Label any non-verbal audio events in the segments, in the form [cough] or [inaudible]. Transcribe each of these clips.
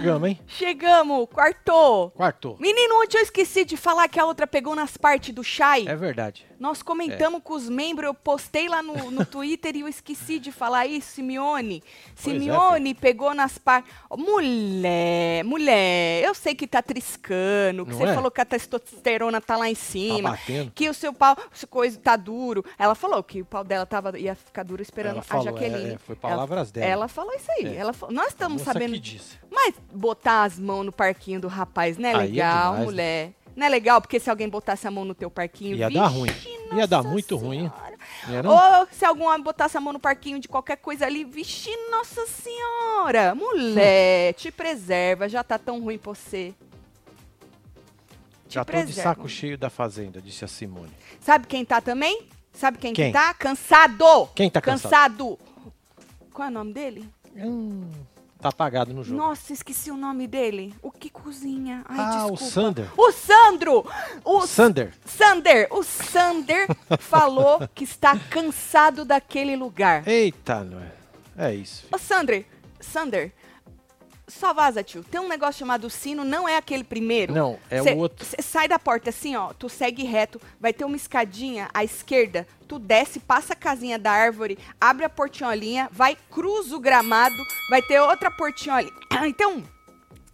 Chegamos, hein? Chegamos, quartou. Quarto. Menino, ontem eu esqueci de falar que a outra pegou nas partes do chai. É verdade. Nós comentamos com os membros, eu postei lá no, no Twitter e eu esqueci de falar isso, Simeone. é, Simeone pegou nas partes. Mulher, mulher, eu sei que tá triscando, que Não você é? falou que a testosterona tá lá em Tá cima. batendo. que o seu pau, coisa tá duro. Ela falou que o pau dela tava, ia ficar duro esperando Ela a falou, Jaqueline. é, é, foi palavras ela, dela. Ela falou isso aí. É. Ela falou, nós estamos sabendo. que disse. Mas botar as mãos no parquinho do rapaz não é Aí é legal, demais, né? mulher. Não é legal, porque se alguém botasse a mão no teu parquinho, Ia dar ruim. Ia dar muito ruim. Não? Ou se algum homem botasse a mão no parquinho de qualquer coisa ali, vixe, nossa senhora. Mulher, te preserva, já tá tão ruim pra você. Te Já tô de preserva. saco cheio da fazenda, disse a Simone. Sabe quem tá também? Sabe quem, Quem? que tá? Cansado. Quem tá cansado? Cansado. Qual é o nome dele? Hum, tá apagado no jogo. Nossa, esqueci o nome dele. O que cozinha? Ai, ah, o desculpa. Sander. O Sandro! O Sander. Sander! O Sander [laughs] falou que está cansado daquele lugar. Eita, não é. É isso. filho. Ô, Sander, Sander, só vaza, tio. Tem um negócio chamado sino, não é aquele primeiro. Não, é Cê- o outro. cê sai da porta assim, ó, tu segue reto, vai ter uma escadinha à esquerda, tu desce, passa a casinha da árvore, abre a portinholinha, vai, cruza o gramado, vai ter outra portinholinha. [clears throat] Então,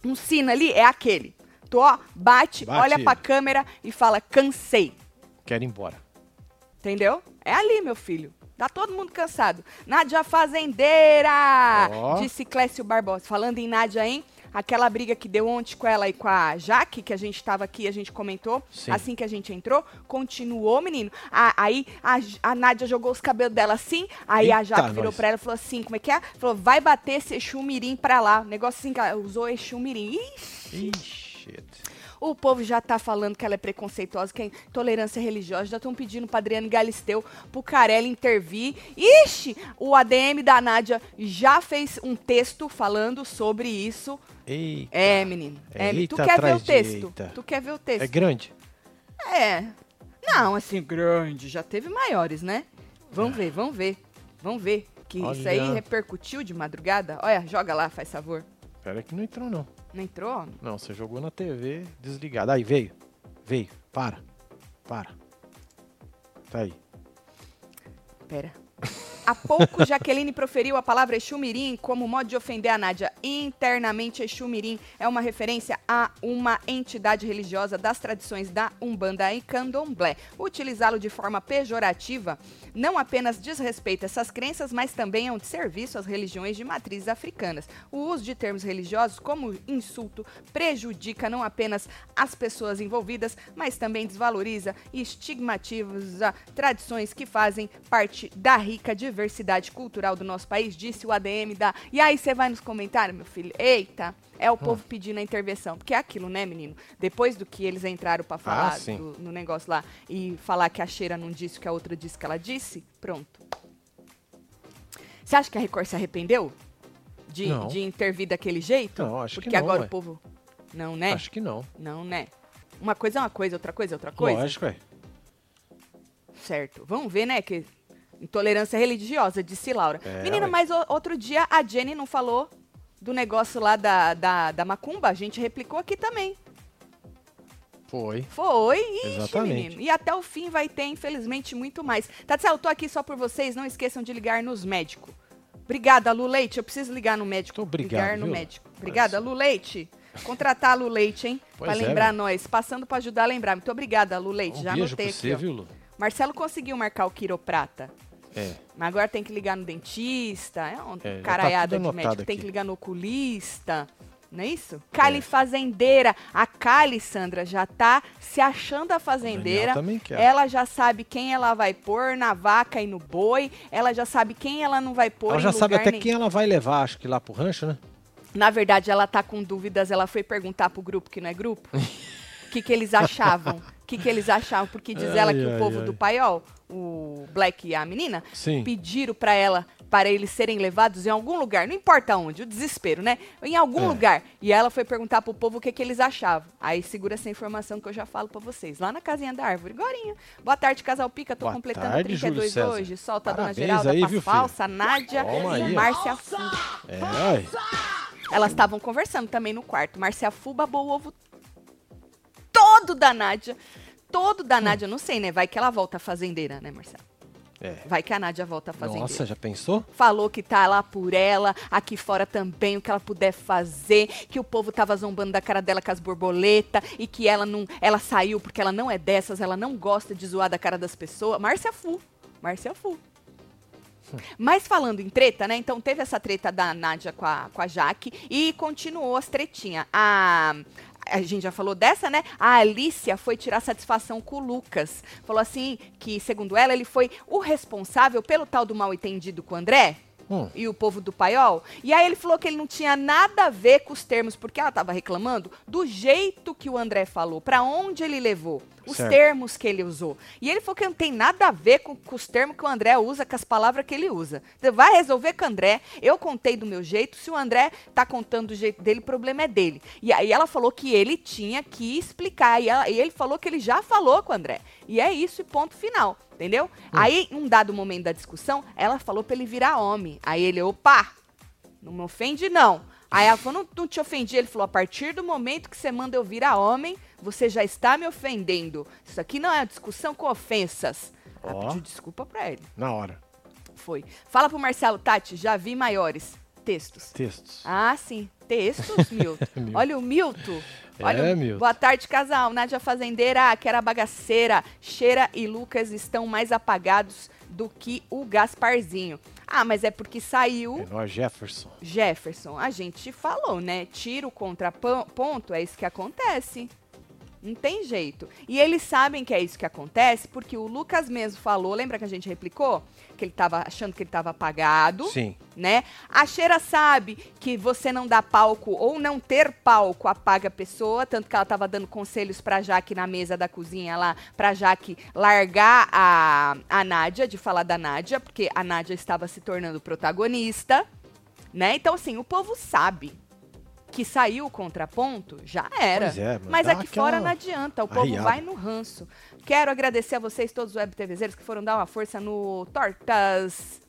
um sino ali é aquele. Tu, ó, bate, Bate olha pra câmera e fala, cansei. Quero ir embora. Entendeu? É ali, meu filho. Tá todo mundo cansado. Nádia Fazendeira! Ó. Disse Clécio Barbosa. Falando em Nádia, hein? Aquela briga que deu ontem com ela e com a Jaque, que a gente tava aqui a gente comentou, Sim. assim que a gente entrou, continuou, menino. A- aí a, a Nádia jogou os cabelos dela assim, aí a Eita, Jaque virou pra ela e falou assim, como é que é? Falou, vai bater esse Exu Mirim pra lá. Negócio assim, que ela usou Exu Mirim. Ixi, Ixi. O povo já tá falando que ela é preconceituosa, que é intolerância religiosa. Já estão pedindo pra Adriano Galisteu, pro Carelli intervir. Ixi, o ADM da Nádia já fez um texto falando sobre isso. Eita. É, menino. É, Eita tu quer ver o texto? Tu quer ver o É texto? grande? É. Não, assim, grande. Já teve maiores, né? Vamos ver, vamos ver. Vamos ver. Que isso aí Olha. repercutiu de madrugada. Olha, joga lá, faz favor. Pera que não entrou, não. Não entrou? Não, você jogou na TV desligado. Aí, veio. Veio. Para. Para. Tá aí. Pera. [laughs] Há pouco, Jaqueline proferiu a palavra Exumirim como modo de ofender a Nádia. Internamente, Exumirim é uma referência a uma entidade religiosa das tradições da Umbanda e Candomblé. Utilizá-lo de forma pejorativa não apenas desrespeita essas crenças, mas também é um desserviço às religiões de matrizes africanas. O uso de termos religiosos como insulto prejudica não apenas as pessoas envolvidas, mas também desvaloriza e estigmatiza tradições que fazem parte da rica diversidade cultural do nosso país, disse o ADM da. E aí você vai nos comentários, meu filho? Eita, é o povo pedindo a intervenção. Porque é aquilo, né, menino? Depois do que eles entraram pra falar sim. do- no negócio lá e falar que a Cheira não disse o que a outra disse que ela disse, pronto. Você acha que a Record se arrependeu de, Não. de intervir daquele jeito? Não, acho que Porque não, agora ué. o povo. Não, né? Acho que não. Não, né? Uma coisa é uma coisa, outra coisa é outra coisa. Lógico, é. Certo. Vamos ver, né? Que intolerância religiosa, disse Laura. É, Menina, mas outro dia a Jenny não falou do negócio lá da, da, da macumba? A gente replicou aqui também. Foi. Foi, ixi, Exatamente. menino. E até o fim vai ter, infelizmente, muito mais. Tatiana, eu tô aqui só por vocês. Não esqueçam de ligar nos médicos. Obrigada, Lu Leite. Eu preciso ligar no médico. Muito obrigado, Ligar no viu? médico. Obrigada, Lu Leite. Contratar a Lu Leite, hein? Pois pra é, lembrar meu. nós. Passando pra ajudar a lembrar. Muito obrigada, Lu Leite. Um Já beijo anotei aqui. você, viu, Lu? Marcelo conseguiu marcar o quiroprata. É. Mas agora tem que ligar no dentista. É uma É, tá caraiada tudo de médico. Tem aqui. que ligar no oculista. Não é isso? Cali Fazendeira. A Cali, Sandra, já tá se achando a fazendeira. Também quer. Ela já sabe quem ela vai pôr na vaca e no boi. Ela já sabe quem ela não vai pôr Ela já sabe até nenhum. quem ela vai levar, acho que lá pro rancho, né? Na verdade, ela tá com dúvidas. Ela foi perguntar pro grupo que não é grupo. [laughs] O que, que eles achavam? O que, que eles achavam? Porque diz ela Ai, que o ai, povo ai. do paiol, o Black e a menina, Sim. pediram pra ela para eles serem levados em algum lugar, não importa onde, o desespero, né? Em algum É. lugar. E ela foi perguntar pro povo o que, que eles achavam. Aí segura essa informação que eu já falo pra vocês. Lá na casinha da árvore, gorinha. Boa tarde, casal Pica. Tô Boa completando tarde, 32 Júlio César. hoje. Solta a dona Parabéns Geralda, aí, pra viu, filho? falsa, Nádia Toma e. Márcia Fu. É. Elas estavam conversando também no quarto. Márcia Fu babou o ovo todo da Nádia. Todo da Nádia, não sei, né? Vai que ela volta fazendeira, né, Marcelo? É. Vai que a Nádia volta fazendeira. Nossa, já pensou? Falou que tá lá por ela, aqui fora também, o que ela puder fazer, que o povo tava zombando da cara dela com as borboletas e que ela não, ela saiu porque ela não é dessas, ela não gosta de zoar da cara das pessoas. Márcia Fu. Márcia Fu. Mas falando em treta, né? Então teve essa treta da Nádia com a, com a Jaque e continuou as tretinhas. A, a gente já falou dessa, né? A Alicia foi tirar satisfação com o Lucas. Falou assim que, segundo ela, ele foi o responsável pelo tal do mal entendido com o André Hum. e o povo do paiol. E aí ele falou que ele não tinha nada a ver com os termos, porque ela estava reclamando do jeito que o André falou, para onde ele levou, os Certo. termos que ele usou. E ele falou que não tem nada a ver com, com os termos que o André usa, com as palavras que ele usa. Você vai resolver com o André, eu contei do meu jeito, se o André tá contando do jeito dele, o problema é dele. E aí ela falou que ele tinha que explicar, e, ela- e ele falou que ele já falou com o André. E é isso e ponto final. Entendeu? Aí, em um dado momento da discussão, ela falou pra ele virar homem. Aí ele, opa, não me ofende, não. Aí ela falou, não, não te ofendi. Ele falou, a partir do momento que você manda eu virar homem, você já está me ofendendo. Isso aqui não é uma discussão com ofensas. Ela Ó. pediu desculpa pra ele. Na hora. Foi. Fala pro Marcelo, Tati, já vi maiores textos. Textos. Ah, sim. Textos, [laughs] Milton. Milton. Olha o Milton. Olha É, Milton. Boa tarde, casal. Nádia Fazendeira, que era bagaceira. Cheira e Lucas estão mais apagados do que o Gasparzinho. Ah, mas é porque saiu Menor Jefferson. Jefferson. A gente falou, né? Tiro contra pon- ponto, é isso que acontece. Não tem jeito. E eles sabem que é isso que acontece, porque o Lucas mesmo falou, lembra que a gente replicou? Que ele tava achando que ele tava apagado Sim. né? A Cheira sabe que você não dá palco ou não ter palco apaga a pessoa, tanto que ela tava dando conselhos pra Jaque na mesa da cozinha lá, pra Jaque largar a, a Nádia, de falar da Nádia, porque a Nádia estava se tornando protagonista, né? Então, assim, o povo sabe que saiu o contraponto, já era. É, mas aqui aquela fora não adianta, o povo vai no ranço. Quero agradecer a vocês, todos os web TVzeiros, que foram dar uma força no Tortas.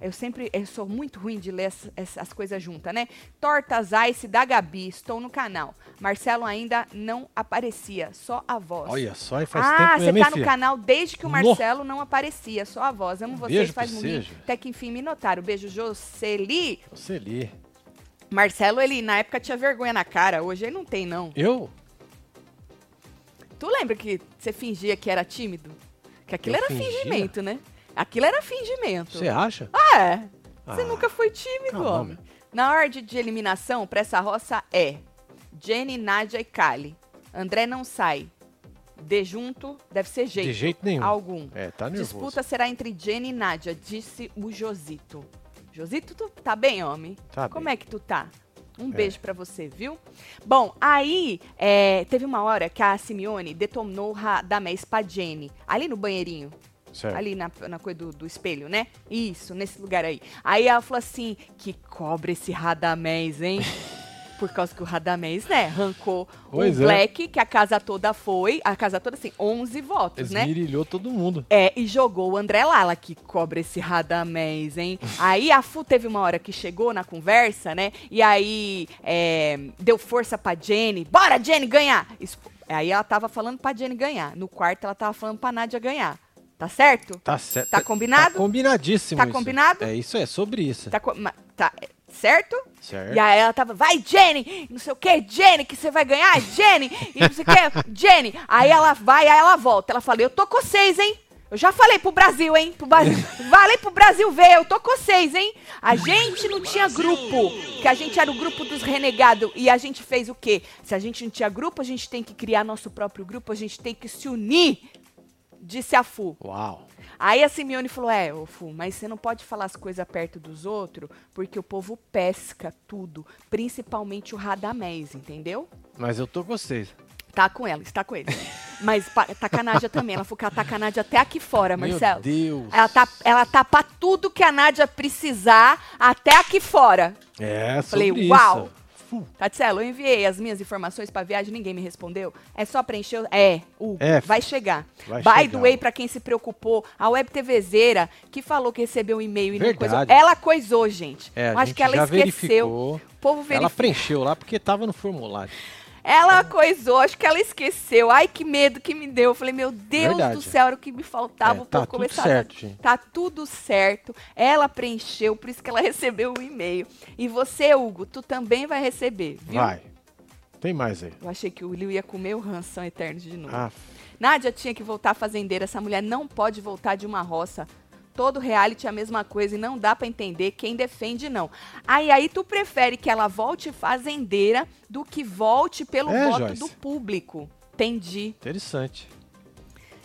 Eu sempre, eu sou muito ruim de ler as, as- as coisas juntas, né? Tortas Ice da Gabi, estou no canal. Marcelo ainda não aparecia, só a voz. Olha só, e faz ah, tempo você mesmo, hein, tá no filha? canal desde que o No. Marcelo não aparecia, só a voz. Amo vocês, Beijo faz muito. você. Até que enfim me notaram. Beijo, Jocely. Você lê. Marcelo, ele na época tinha vergonha na cara, hoje ele não tem, não. Eu? Tu lembra que você fingia que era tímido? Que aquilo Eu era fingia? fingimento, né? Aquilo era fingimento. Você acha? Ah, é. Você Ah, nunca foi tímido, calma. homem. Na ordem de eliminação, pra essa roça é Jenny, Nádia e Kali. André não sai. De junto, deve ser jeito. De jeito nenhum. Algum. É, tá nervoso. Disputa será entre Jenny e Nádia, disse o Josito. Josito, tu tá bem, homem? Tá Como bem. é que tu tá? Um É. beijo pra você, viu? Bom, aí é, teve uma hora que a Simeone detonou o Radamés pra Jenny, ali no banheirinho. Certo. Ali na, na coisa do, do espelho, né? Isso, nesse lugar aí. Aí ela falou assim: que cobra esse Radamés, hein? [laughs] Por causa que o Radamés, né, arrancou Pois o é. Black, que a casa toda foi, a casa toda, assim, 11 votos, né? Esmirilhou todo mundo. É, e jogou o André Lala, que cobra esse Radamés, hein? [laughs] aí a Fu teve uma hora que chegou na conversa, né? E aí é, deu força pra Jenny. Bora, Jenny, ganhar! Isso- aí ela tava falando pra Jenny ganhar. No quarto ela tava falando pra Nádia ganhar. Tá certo? Tá certo. Tá combinado? Tá combinadíssimo Tá isso. combinado? É isso, é sobre isso. Tá, tá, certo? Certo. E aí ela tava, vai, Jenny, não sei o que, Jenny, que você vai ganhar, Jenny, e não sei o que, [laughs] Jenny. Aí ela vai, aí ela volta. Ela fala, eu tô com vocês, hein? Eu já falei pro Brasil, hein? Pro Brasil. [laughs] Falei pro Brasil ver, eu tô com vocês, hein? A gente não tinha grupo, que a gente era o grupo dos renegados. E a gente fez o quê? Se a gente não tinha grupo, a gente tem que criar nosso próprio grupo, a gente tem que se unir, disse a Fu. Uau. Aí a Simeone falou: É, ô Fu, mas você não pode falar as coisas perto dos outros, porque o povo pesca tudo, principalmente o Radamés, entendeu? Mas eu tô com vocês. Tá com ela, está com ele. [laughs] Mas tá com a Nádia também. Ela falou que ela tá com a Nádia até aqui fora, Meu Marcelo. Deus. Ela tá, ela tá pra tudo que a Nádia precisar até aqui fora. É, Falei, sobre uau. isso. Tatselo, eu enviei as minhas informações pra viagem, ninguém me respondeu. É só preencher. o- É, É, vai chegar. vai By chegar. the way, pra quem se preocupou, a Web TVzeira, que falou que recebeu um e-mail e não coisou. Ela coisou, gente. É, acho gente que ela esqueceu. verificou. O povo Ela verificou. preencheu lá porque tava no formulário. Ela coisou, acho que ela esqueceu. Ai, que medo que me deu. Eu falei, meu Deus Verdade. do céu, era o que me faltava. É, tá povo tudo começar certo, gente. Tá tudo certo. Ela preencheu, por isso que ela [laughs] recebeu o e-mail. E você, Hugo, tu também vai receber, viu? Vai. Tem mais aí. Eu achei que o Will ia comer o Ranção Eterno de novo. Ah, Nádia tinha que voltar fazendeira. Essa mulher não pode voltar de uma roça. Todo reality é a mesma coisa e não dá pra entender quem defende, não. Aí, aí tu prefere que ela volte fazendeira do que volte pelo É, voto Joyce. do público. Entendi. interessante.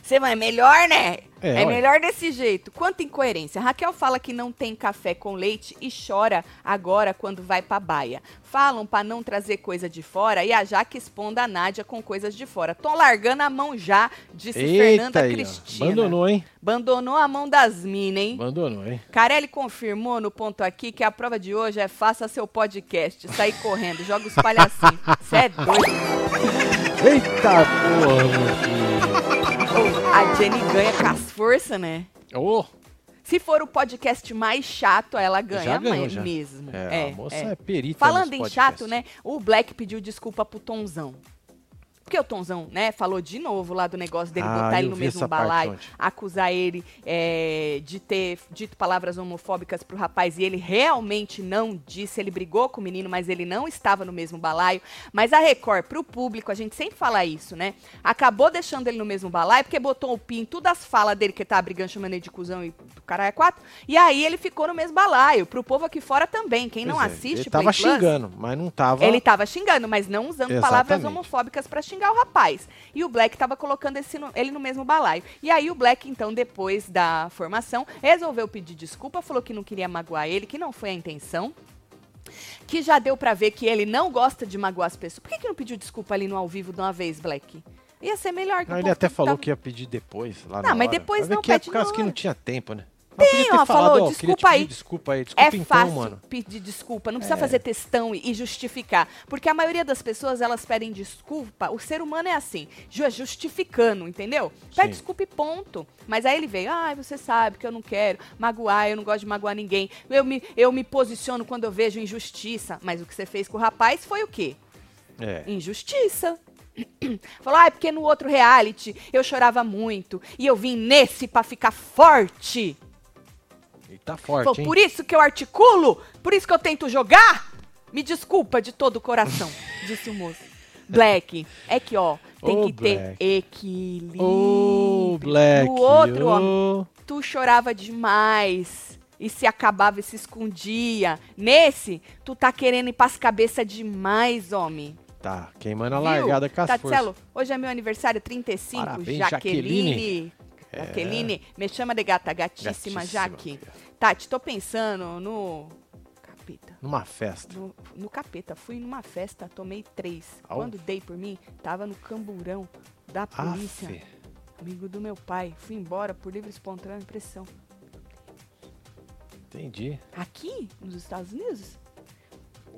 Você vai melhor, né? É, É, melhor desse jeito. Quanta incoerência. Raquel fala que não tem café com leite e chora agora quando vai pra baia. Falam pra não trazer coisa de fora e a Jaque expondo a Nádia com coisas de fora. Tô largando a mão já, disse Fernanda aí, ó. Cristina. Abandonou, hein? Abandonou a mão das minas, hein? Abandonou, hein? Carelli confirmou no ponto aqui que a prova de hoje é faça seu podcast, sair correndo, joga os palhacinhos. Você é doido. Eita porra, meu filho. A Jenny ganha com as forças, né? Ô, Se for o podcast mais chato, ela ganha Já ganhou, já. mesmo. é, a moça é, perita Falando em chato, né? O Black pediu desculpa pro Tonzão. Porque o Tonzão, né, falou de novo lá do negócio dele Ah, botar ele no mesmo balaio, acusar ele é, de ter dito palavras homofóbicas pro rapaz e ele realmente não disse. Ele brigou com o menino, mas ele não estava no mesmo balaio. Mas a Record, pro público, a gente sempre fala isso, né? Acabou deixando ele no mesmo balaio porque botou o pin em todas as falas dele que tava brigando, chamando ele de cuzão e do caralho é quatro. E aí ele ficou no mesmo balaio. Pro povo aqui fora também. Quem não Pois é, assiste Ele tava Play Plus, xingando, mas não tava. ele tava xingando, mas não usando palavras Exatamente. homofóbicas pra xingar o rapaz. E o Black tava colocando esse no- ele no mesmo balaio. E aí o Black, então, depois da formação, resolveu pedir desculpa, falou que não queria magoar ele, que não foi a intenção. Que já deu pra ver que ele não gosta de magoar as pessoas. Por que, que não pediu desculpa ali no ao vivo de uma vez, Black? Ia ser melhor que Não, o ele até que falou tava- que ia pedir depois, lá Não, mas hora. depois ver não que é pede por causa que não tinha tempo, né? Mas Tem, ó, falado, falou, desculpa aí. Desculpa aí, desculpa É então, fácil mano. pedir desculpa, não precisa É. fazer textão e, e justificar. Porque a maioria das pessoas, elas pedem desculpa. O ser humano é assim, ju- justificando, entendeu? Pede Sim. desculpa e ponto. Mas aí ele veio, ai, você sabe que eu não quero magoar, eu não gosto de magoar ninguém. Eu me, eu me posiciono quando eu vejo injustiça. Mas o que você fez com o rapaz foi o quê? É. Injustiça. [clears throat] Falou, ai, porque no outro reality eu chorava muito e eu vim nesse pra ficar forte. E tá forte, hein? por isso que eu articulo? Por isso que eu tento jogar? Me desculpa de todo o coração, [laughs] disse o moço. Black, é que, ó, tem Ô, que ter Black. equilíbrio. Ô, Black. No outro, ó, ô. tu chorava demais e se acabava e se escondia. Nesse, tu tá querendo ir pras cabeças demais, homem. Tá, queimando a Viu? largada com as forças. hoje é meu aniversário 35, Parabéns, Jaqueline. Jaqueline, me chama de gata, gatíssima, Gatíssima, Jaque. filha. Tati, tô pensando no capeta. Numa festa. No, no capeta, fui numa festa, tomei três. Au. Quando dei por mim, tava no camburão da polícia, Aff. amigo do meu pai. Fui embora por livre e espontânea pressão. Entendi. Aqui, nos Estados Unidos?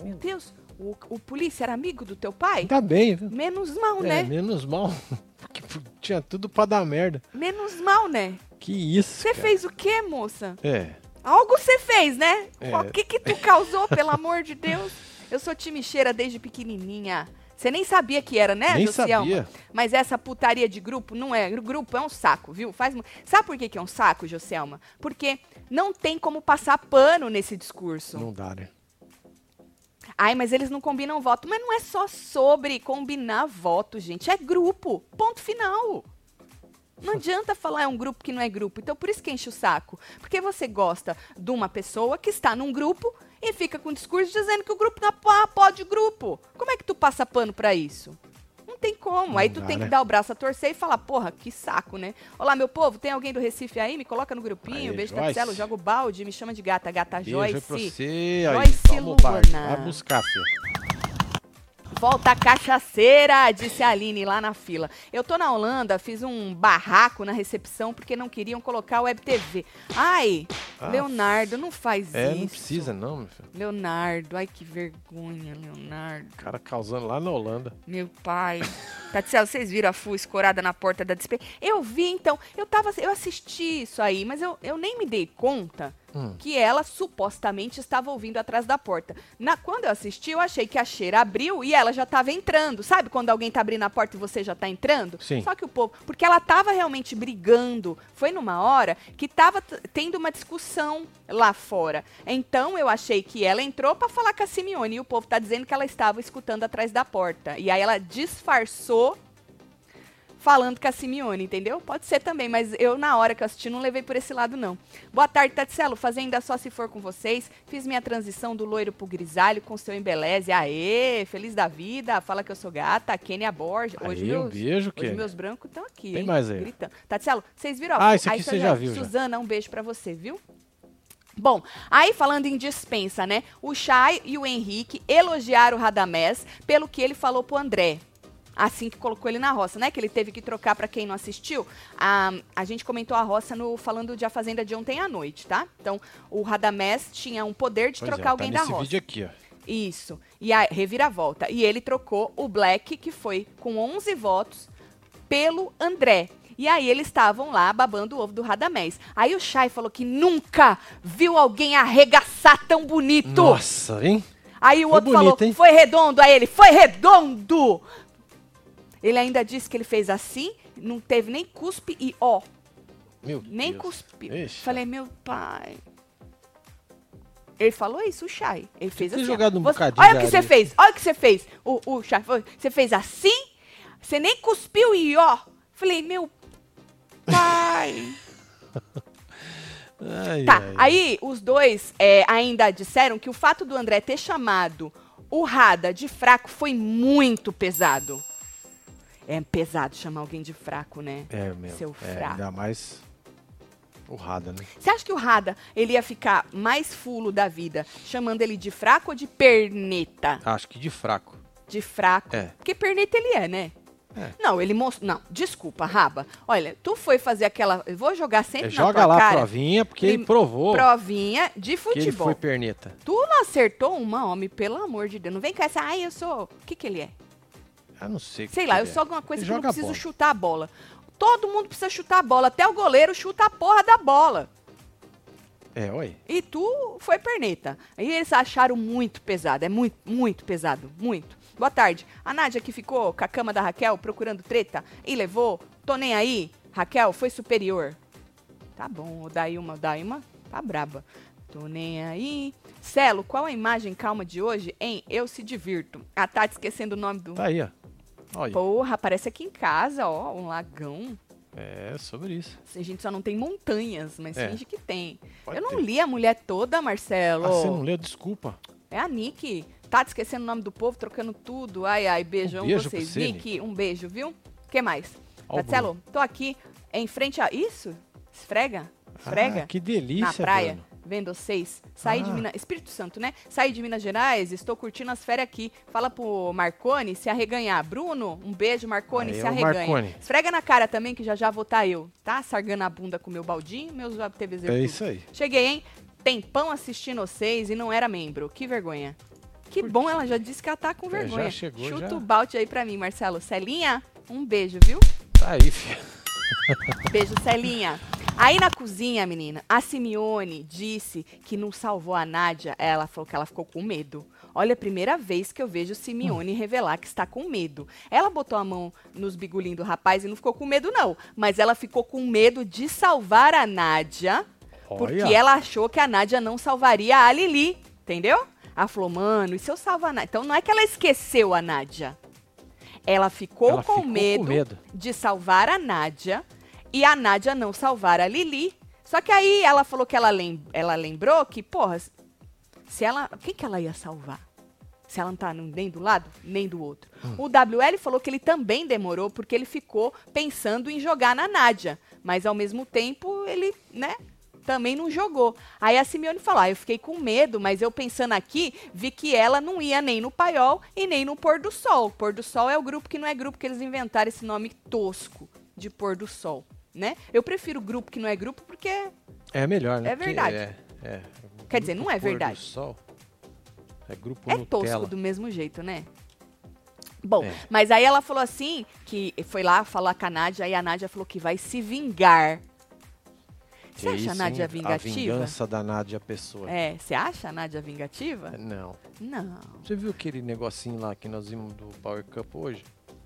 Meu Deus, o, o polícia era amigo do teu pai? Ainda bem, viu? Menos mal, É, né? menos mal. [laughs] Tinha tudo pra dar merda. Menos mal, né? Que isso, Você fez o quê, moça? É. Algo você fez, né? É. O que que tu causou, pelo amor de Deus? Eu sou timicheira desde pequenininha. Você nem sabia que era, né, Nem sabia. Mas essa putaria de grupo não é. Grupo é um saco, viu? Faz... Sabe por que, que é um saco, Joselma? Porque não tem como passar pano nesse discurso. Não dá, né? Ai, mas eles não combinam voto. Mas não é só sobre combinar voto, gente. É grupo. Ponto final. Não adianta falar é um grupo que não é grupo. Então, por isso que enche o saco. Porque você gosta de uma pessoa que está num grupo e fica com um discurso dizendo que o grupo não po- pode grupo. Como é que tu passa pano pra isso? Não tem como. Não aí tu dá, tem que né? dar o braço a torcer e falar, porra, que saco, né? Olá, meu povo, tem alguém do Recife aí? Me coloca no grupinho. Aí, Beijo, Joyce. Tatselo, joga o balde, me chama de gata, gata Beijo aí pra Joyce. você. Aí, Joyce. Luana. Vai buscar, filho. Volta cachaceira, disse a Aline lá na fila. Eu tô na Holanda, fiz um barraco na recepção porque não queriam colocar o Web TV. Ai, Ah, Leonardo, não faz É, isso. não precisa não, meu filho. Leonardo, ai que vergonha, Leonardo. O cara causando lá na Holanda. Meu pai. [laughs] Tatiana, vocês viram a Fu escorada na porta da dispensa? Eu vi, então. Eu tava. Eu assisti isso aí, mas eu, eu nem me dei conta Hum. que ela supostamente estava ouvindo atrás da porta. Na, quando eu assisti, eu achei que a cheira abriu e ela já estava entrando. Sabe quando alguém tá abrindo a porta e você já tá entrando? Sim. Só que o povo. Porque ela tava realmente brigando. Foi numa hora que tava t- tendo uma discussão lá fora. Então eu achei que ela entrou para falar com a Simeone e o povo tá dizendo que ela estava escutando atrás da porta. E aí ela disfarçou falando com a Simeone, entendeu? Pode ser também, mas eu na hora que eu assisti não levei por esse lado não. Boa tarde, Tatselo. Fazenda só se for com vocês. Fiz minha transição do loiro pro grisalho com seu embeleze. Aê, feliz da vida. Fala que eu sou gata. Kênia Borges. Hoje um meus, beijo, Hoje meus brancos estão aqui, Tem hein? mais aí. Gritando. Tatselo, vocês viram? Ah, esse aqui Aí, você já viu, já. Suzana, um beijo pra você, viu? Bom, aí falando em dispensa, né? O Chay e o Henrique elogiaram o Radamés pelo que ele falou pro André. Assim que colocou ele na roça, né? Que ele teve que trocar pra quem não assistiu. A, a gente comentou a roça no falando de A Fazenda de ontem à noite, tá? Então, o Radamés tinha um poder de Pois trocar é, alguém tá da roça. vídeo aqui, ó. Isso. E a reviravolta. E ele trocou o Black, que foi com 11 votos, pelo André. E aí eles estavam lá babando o ovo do Radamés. Aí o Chay falou que nunca viu alguém arregaçar tão bonito. Nossa, hein? Aí o Foi outro bonito, falou, hein? foi redondo. Aí ele, foi redondo! Ele ainda disse que ele fez assim, não teve nem cuspe e ó, Meu nem Deus. cuspiu. Ixi. Falei, meu pai. Ele falou isso, o Chay. Ele fez assim. jogado um Você- Olha o que você fez. Olha o que você fez. O, o Chay falou, você fez assim, você nem cuspiu e ó. Falei, meu pai. [laughs] Ai, Tá, ai, aí os dois é, ainda disseram que o fato do André ter chamado o Rada de fraco foi muito pesado. É pesado chamar alguém de fraco, né? É mesmo. Seu é, fraco. ainda mais urrada, né? Você acha que o Rada ele ia ficar mais fulo da vida chamando ele de fraco ou de perneta? Acho que de fraco. De fraco. É. Porque perneta ele é, né? É. Não, ele mostrou. Não, desculpa, Raba. Olha, tu foi fazer aquela. Eu vou jogar sempre É, na joga tua lá a cara. provinha, porque ele provou Provinha de que ele futebol. foi perneta. Tu não acertou uma, homem, pelo amor de Deus. Não vem com essa, ai, eu sou. O que que ele é? Eu não sei. Sei lá, eu sou alguma coisa que eu não preciso bola. chutar a bola. Todo mundo precisa chutar a bola, até o goleiro chuta a porra da bola. É, oi. E tu foi perneta. Aí eles acharam muito pesado, é muito, muito pesado, muito. Boa tarde. A Nádia que ficou com a cama da Raquel procurando treta e levou, tô nem aí. Raquel foi superior. Tá bom, o Dailma, o Dailma tá braba. Tô nem aí. Celo, qual a imagem calma de hoje, hein? Eu se divirto. A Tati esquecendo o nome do... Tá aí, ó. Olha. Porra, aparece aqui em casa, ó, um lagão. É, sobre isso. A gente só não tem montanhas, mas É. finge que tem. Pode Eu não ter. li a mulher toda, Marcelo. Ah, você não leu? Desculpa. É a Nick. Tá te esquecendo o nome do povo, trocando tudo. Ai, ai, beijão Um beijo vocês. você, Nick, um beijo, viu? O que mais? Ó Marcelo, tô aqui em frente a. Isso? Esfrega? Esfrega? Ah, que delícia, Na praia, Bruno. Vendo vocês. Saí de Ah. Minas. Espírito Santo, né? Saí de Minas Gerais, estou curtindo as férias aqui. Fala pro Marcone se arreganhar. Bruno, um beijo, Marcone, Aí se arreganha. Marcone. Esfrega na cara também, que já já vou tá eu, tá? Sargando a bunda com meu baldinho, meus TVZ. É isso aí. Cheguei, hein? Tempão assistindo vocês e não era membro. Que vergonha. Que bom, ela já disse que ela tá com É, já vergonha. chegou, Chuta já. o balde aí pra mim, Marcelo. Celinha, um beijo, viu? Tá aí, filho. Beijo, Celinha. Aí na cozinha, menina, a Simeone disse que não salvou a Nádia. Ela falou que ela ficou com medo. Olha, a primeira vez que eu vejo Simeone revelar que está com medo. Ela botou a mão nos bigulinhos do rapaz e não ficou com medo, não. Mas ela ficou com medo de salvar a Nádia, porque Olha. ela achou que a Nádia não salvaria a Lili. Entendeu? Ela falou, mano, e se eu salvar a Nádia? Então não é que ela esqueceu a Nádia. Ela ficou, Ela com, ficou com medo medo. de salvar a Nádia e a Nádia não salvar a Lili. Só que aí ela falou que ela, lem ela lembrou que, porra, se ela. Quem que ela ia salvar? Se ela não tá nem do lado, nem do outro. Hum. O WL falou que ele também demorou porque ele ficou pensando em jogar na Nádia. Mas ao mesmo tempo, ele, né? Também não jogou. Aí a Simeone falou: ah, eu fiquei com medo, mas eu pensando aqui, vi que ela não ia nem no paiol e nem no pôr do sol. Pôr do sol é o grupo que não é grupo que eles inventaram esse nome tosco de pôr do sol, né? Eu prefiro grupo que não é grupo porque É melhor, né? É verdade. É, é. Quer dizer, não é Pôr do verdade. Sol. É grupo é Nutella. tosco do mesmo jeito, né? Bom, É. mas aí ela falou assim, que foi lá falar com a Nádia, aí a Nádia falou que vai se vingar. Você acha a isso, Nádia hein? vingativa? A vingança da Nádia Pessoa. É, você acha a Nádia vingativa? Não. Não, Você viu aquele negocinho lá que nós vimos do Power Cup hoje?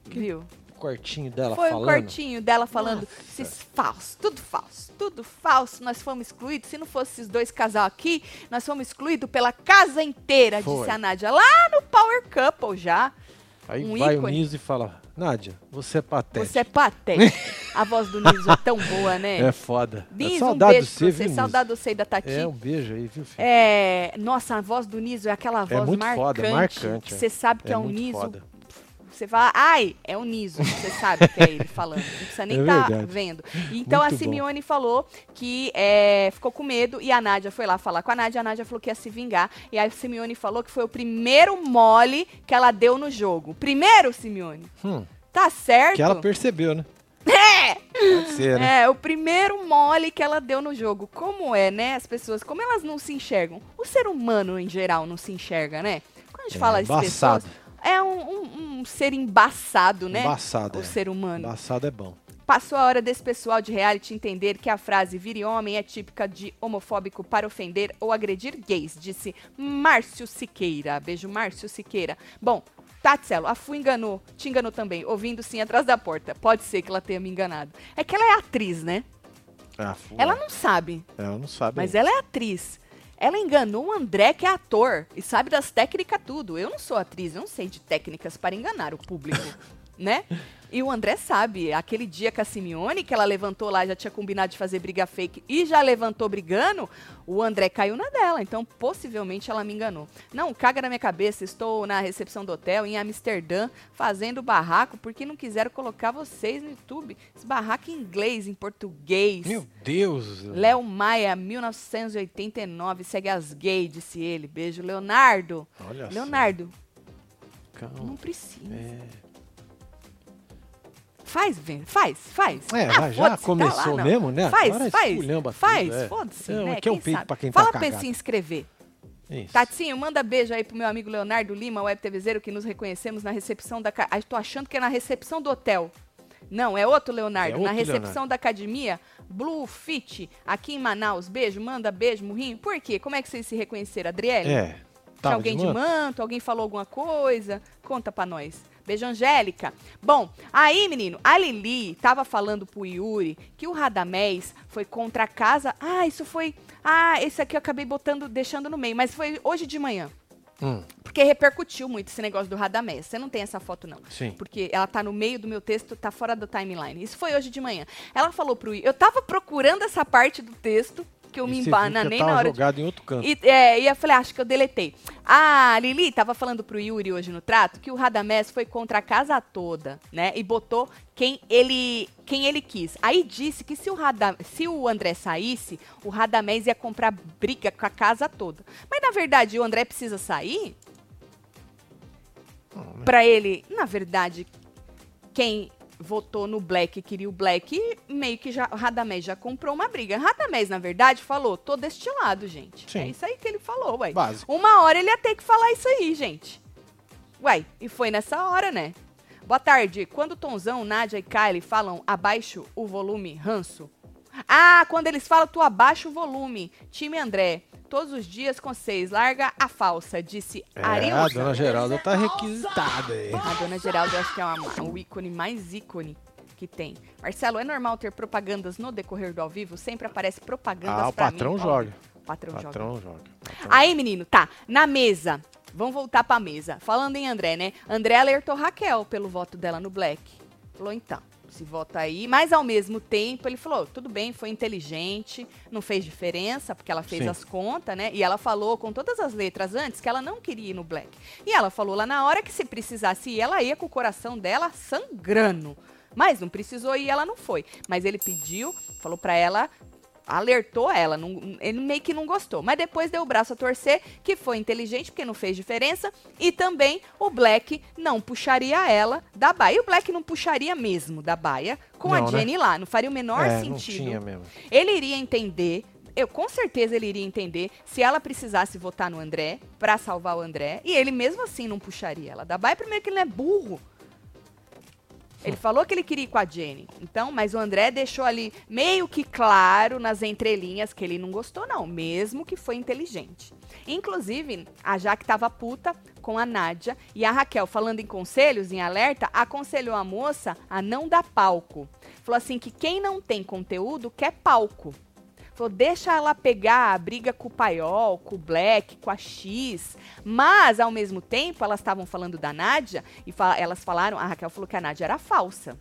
viu? O quartinho dela Foi falando. um cortinho dela falando, Nossa. esses falsos, tudo falso, tudo falso, nós fomos excluídos. Se não fosse esses dois casal aqui, nós fomos excluídos pela casa inteira, Foi. disse a Nádia, lá no Power Couple já. Aí um vai ícone. o Niso e fala, Nádia, você é patética. Você é patético. a voz do Niso é tão boa, né? [laughs] É foda. é Niso, um saudade beijo de pra você, você, viu, saudade de você da Tati. É, um beijo aí, viu, filho? É, nossa, a voz do Niso é aquela voz muito marcante. foda, marcante, é. Você sabe que é, é um Niso. foda. Você fala, ai, é o Niso. Você sabe que é ele falando. Não precisa nem É estar verdade. vendo. Então Muito a bom. Simeone falou que é, ficou com medo e a Nádia foi lá falar com a Nádia. A Nádia falou que ia se vingar. E a Simeone falou que foi o primeiro mole que ela deu no jogo. Primeiro, Simeone. Hum, Tá certo? que ela percebeu, né? É! Pode ser, né? É, o primeiro mole que ela deu no jogo. Como é, né? As pessoas, como elas não se enxergam? O ser humano, em geral, não se enxerga, né? Quando a gente É, fala de pessoas, é um- ser embaçado, né? Embaçado, O é. ser humano. Embaçado é bom. Passou a hora desse pessoal de reality entender que a frase vire homem é típica de homofóbico para ofender ou agredir gays, disse Márcio Siqueira. Beijo, Márcio Siqueira. Bom, Tatselo, a Fu enganou, te enganou também, ouvindo sim atrás da porta. Pode ser que ela tenha me enganado. É que ela é atriz, né? Ah, fu- Ela não sabe, Ela não sabe. mas ela é atriz. Ela enganou o André, que é ator, e sabe das técnicas tudo. Eu não sou atriz, eu não sei de técnicas para enganar o público, [laughs] né? E o André sabe, aquele dia com a Simeone, que ela levantou lá, já tinha combinado de fazer briga fake e já levantou brigando, o André caiu na dela, então possivelmente ela me enganou. Não, caga na minha cabeça, estou na recepção do hotel em Amsterdã fazendo barraco porque não quiseram colocar vocês no YouTube. Esse barraco em inglês, em português. Meu Deus. Léo Maia, 1989, segue as gays, disse ele. Beijo, Leonardo. Olha Leonardo, só. Calma. não precisa. É, Faz, vem, faz, faz. É, Ah, já- começou lá, não. mesmo, né? Faz, Agora faz. esculhamba tudo, Faz, é. foda-se, Não, né? aqui é um Quem peito sabe? pra quem tá Fala pra se inscrever. Isso. Tatinho, manda beijo aí pro meu amigo Leonardo Lima, web TVzeiro, que nos reconhecemos na recepção da... Ah, tô achando que é na recepção do hotel. Não, é outro Leonardo. É outro na recepção Leonardo. da academia, Blue Fit, aqui em Manaus. Beijo, manda beijo, murrinho. Por quê? Como é que vocês se reconheceram, Adriele? É. Tinha alguém de manto? manto? Alguém falou alguma coisa? Conta pra nós. Beijo, Angélica. Bom, aí, menino, a Lili tava falando pro Yuri que o Radamés foi contra a casa. Ah, isso foi. Ah, esse aqui eu acabei botando, deixando no meio, mas foi hoje de manhã. Hum, Porque repercutiu muito esse negócio do Radamés. Você não tem essa foto, não. sim. Porque ela tá no meio do meu texto, tá fora do timeline. Isso foi hoje de manhã. Ela falou pro Yuri. Eu tava procurando essa parte do texto, que eu E me embananei na hora de jogado em outro canto. e, é, e eu falei, acho que eu deletei. A Lili tava falando pro Yuri hoje no trato que o Radamés foi contra a casa toda, né? E botou quem ele, quem ele quis. Aí disse que se o, Rada, se o André saísse, o Radamés ia comprar briga com a casa toda. Mas na verdade o André precisa sair Não, né? pra ele, na verdade, quem votou no Black queria o Black, meio que já, o Radamés já comprou uma briga. Radamés, na verdade, falou, tô deste lado, gente. Sim. É isso aí que ele falou, ué. Básico. Uma hora ele ia ter que falar isso aí, gente. Uai, e foi nessa hora, né? Boa tarde. Quando Tonzão, Nádia e Kylie falam abaixo o volume, ranço. Ah, quando eles falam tu abaixa o volume. Time André, todos os dias com seis. Larga a falsa, disse É, Arilson. a dona Geralda tá requisitada aí. A dona Geralda, eu acho que é uma- o ícone mais ícone que tem. Marcelo, é normal ter propagandas no decorrer do ao vivo? Sempre aparece propagandas Ah, o patrão mim. joga. O patrão, joga. Patrão joga. Patrão- Aí, menino, tá, na mesa. Vamos voltar pra mesa. Falando em André, né? André alertou Raquel pelo voto dela no Black. Falou, então, se vota aí. Mas, ao mesmo tempo, ele falou, tudo bem, foi inteligente, não fez diferença, porque ela fez Sim. as contas, né? E ela falou com todas as letras antes que ela não queria ir no Black. E ela falou lá na hora que se precisasse ir, ela ia com o coração dela sangrando. Mas não precisou ir, ela não foi. Mas ele pediu, falou pra ela alertou ela, não- ele meio que não gostou. Mas depois deu o braço a torcer, que foi inteligente, porque não fez diferença. E também o Black não puxaria ela da baia. E o Black não puxaria mesmo da baia com a Não, né? Jenny lá. Não faria o menor é, não sentido. tinha mesmo. Ele iria entender, eu com certeza ele iria entender se ela precisasse votar no André pra salvar o André, e ele mesmo assim não puxaria ela da baia, primeiro que ele não é burro. Ele falou que ele queria ir com a Jenny. Então, mas o André deixou ali meio que claro nas entrelinhas que ele não gostou não, mesmo que foi inteligente. Inclusive, a Jaque tava puta com a Nádia e a Raquel, falando em conselhos, em alerta, aconselhou a moça a não dar palco. Falou assim que quem não tem conteúdo quer palco. Falou, deixa ela pegar a briga com o Paiol, com o Black, com a X. Mas, ao mesmo tempo, elas estavam falando da Nádia e elas falaram, a Raquel falou que a Nádia era falsa.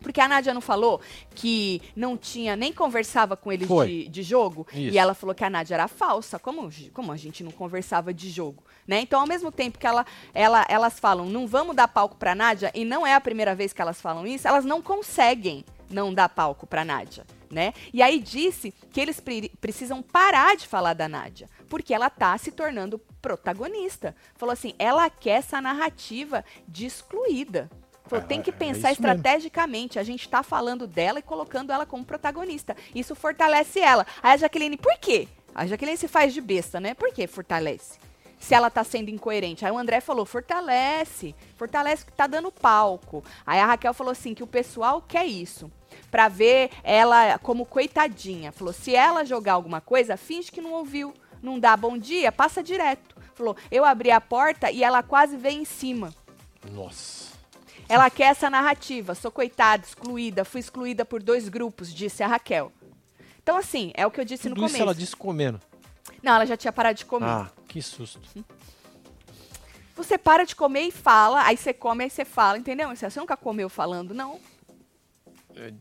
Porque a Nádia não falou que não tinha, nem conversava com eles de, de jogo. Isso. E ela falou que a Nádia era falsa. Como, como a gente não conversava de jogo? Né? Então, ao mesmo tempo que ela, ela- elas falam, não vamos dar palco pra Nádia, e não é a primeira vez que elas falam isso, elas não conseguem não dar palco pra Nádia. Né? E aí disse que eles pre- precisam parar de falar da Nádia, porque ela tá se tornando protagonista. Falou assim, ela quer essa narrativa de excluída. Falou, É, tem que é pensar mesmo. estrategicamente. A gente tá falando dela e colocando ela como protagonista. Isso fortalece ela. Aí a Jaqueline, por quê? A Jaqueline se faz de besta, né? Por que fortalece? Se ela tá sendo incoerente. Aí o André falou, fortalece. Fortalece que tá dando palco. Aí a Raquel falou assim, que o pessoal quer isso. Pra ver ela como coitadinha. Falou, se ela jogar alguma coisa, finge que não ouviu. Não dá bom dia, passa direto. Falou, eu abri a porta e ela quase veio em cima. Nossa. Ela quer essa narrativa. Sou coitada, excluída, fui excluída por dois grupos, disse a Raquel. Então, assim, é o que eu disse Tudo no isso começo. ela disse comendo. Não, ela já tinha parado de comer. Ah, que susto. Você para de comer e fala, aí você come, aí você fala, entendeu? Você nunca comeu falando, não. É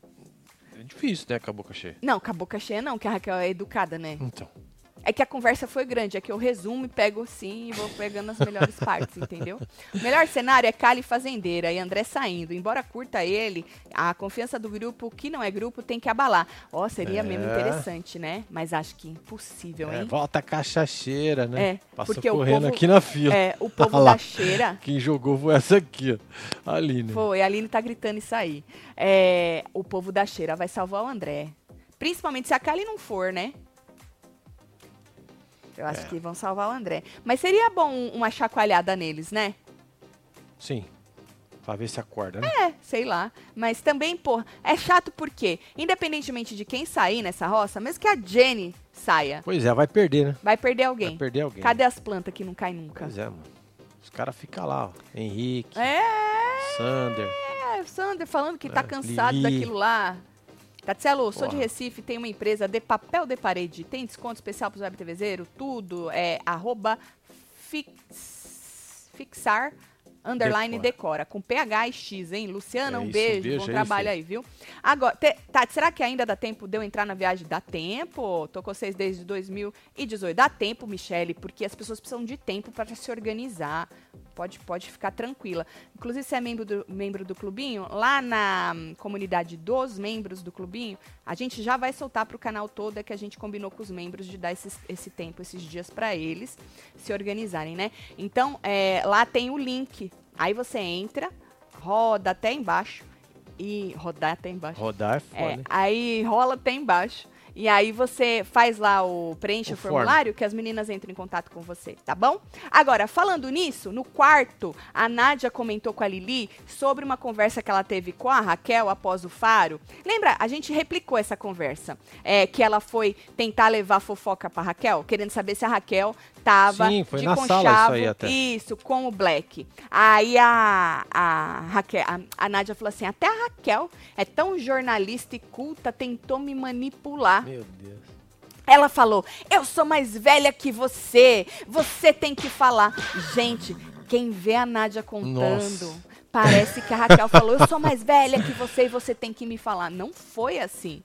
difícil, né, com a boca cheia. Não, com a boca cheia não, que a Raquel é educada, né? Então. É que a conversa foi grande, é que eu resumo e pego assim e vou pegando as melhores partes, entendeu? O melhor cenário é Cali Fazendeira e André saindo. Embora curta ele, a confiança do grupo, que não é grupo, tem que abalar. Ó, seria mesmo É. interessante, né? Mas acho que impossível, É, hein? volta a cachaceira, né? É, Passou porque o correndo povo- aqui na fila. É, o povo Olha lá. da cheira. Quem jogou foi essa aqui, ó. Ali, né? Foi, a Aline tá gritando isso aí. É, o povo da cheira vai salvar o André. Principalmente se a Kali não for, né? Eu acho É. que vão salvar o André. Mas seria bom uma chacoalhada neles, né? Sim. Pra ver se acorda, né? É, sei lá. Mas também, pô, é chato porque, independentemente de quem sair nessa roça, mesmo que a Jenny saia, Pois é, vai perder, né? vai perder alguém. Vai perder alguém. Cadê as plantas que não caem nunca? Pois é, mano. Os caras ficam lá, ó. Henrique, É, Sander. É, o Sander falando que tá É, cansado Lili. daquilo lá. Tatselo, sou de. Recife, tenho uma empresa de papel de parede. Tem desconto especial pros web TVzeiro? Tudo é arroba fix, fixar underline decora. com PH e X, hein? Luciana, É um isso, beijo, beijo bom aí, trabalho filho. aí, viu? Agora, te- Tati, será que ainda dá tempo de eu entrar na viagem? Dá tempo? Tô com vocês desde 2018. Dá tempo, Michele, porque as pessoas precisam de tempo para se organizar. Pode, pode ficar tranquila. Inclusive, se é membro do, membro do clubinho, lá na hum, comunidade dos membros do clubinho, a gente já vai soltar pro canal todo, é que a gente combinou com os membros de dar esses- esse tempo, esses dias para eles se organizarem, né? Então, é, lá tem o link. Aí você entra, roda até embaixo e rodar até embaixo. Rodar é foda, É, aí rola até embaixo. E aí você faz lá o preenche o, O form. formulário que as meninas entram em contato com você, tá bom? Agora, falando nisso, no quarto, a Nádia comentou com a Lili sobre uma conversa que ela teve com a Raquel após o faro. Lembra? A gente replicou essa conversa. É, que ela foi tentar levar fofoca pra Raquel, querendo saber se a Raquel tava Sim, foi de na sala conchavo. isso aí até. Isso, com o Black. Aí a, a Raquel, a, a Nádia falou assim: até a Raquel é tão jornalista e culta, tentou me manipular. Meu Deus. Ela falou: Eu sou mais velha que você. Você tem que falar. Gente, quem vê a Nádia contando. Nossa. Parece que a Raquel falou: Eu sou mais velha que você e você tem que me falar. Não foi assim.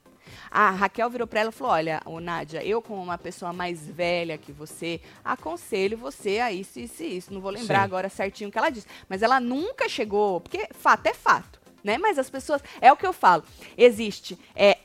A Raquel virou pra ela e falou: Olha, ô Nádia, eu, como uma pessoa mais velha que você, aconselho você a isso, isso e isso. Não vou lembrar Sim. agora certinho o que ela disse. Mas ela nunca chegou, porque fato é fato, né? Mas as pessoas. É o que eu falo. Existe. É,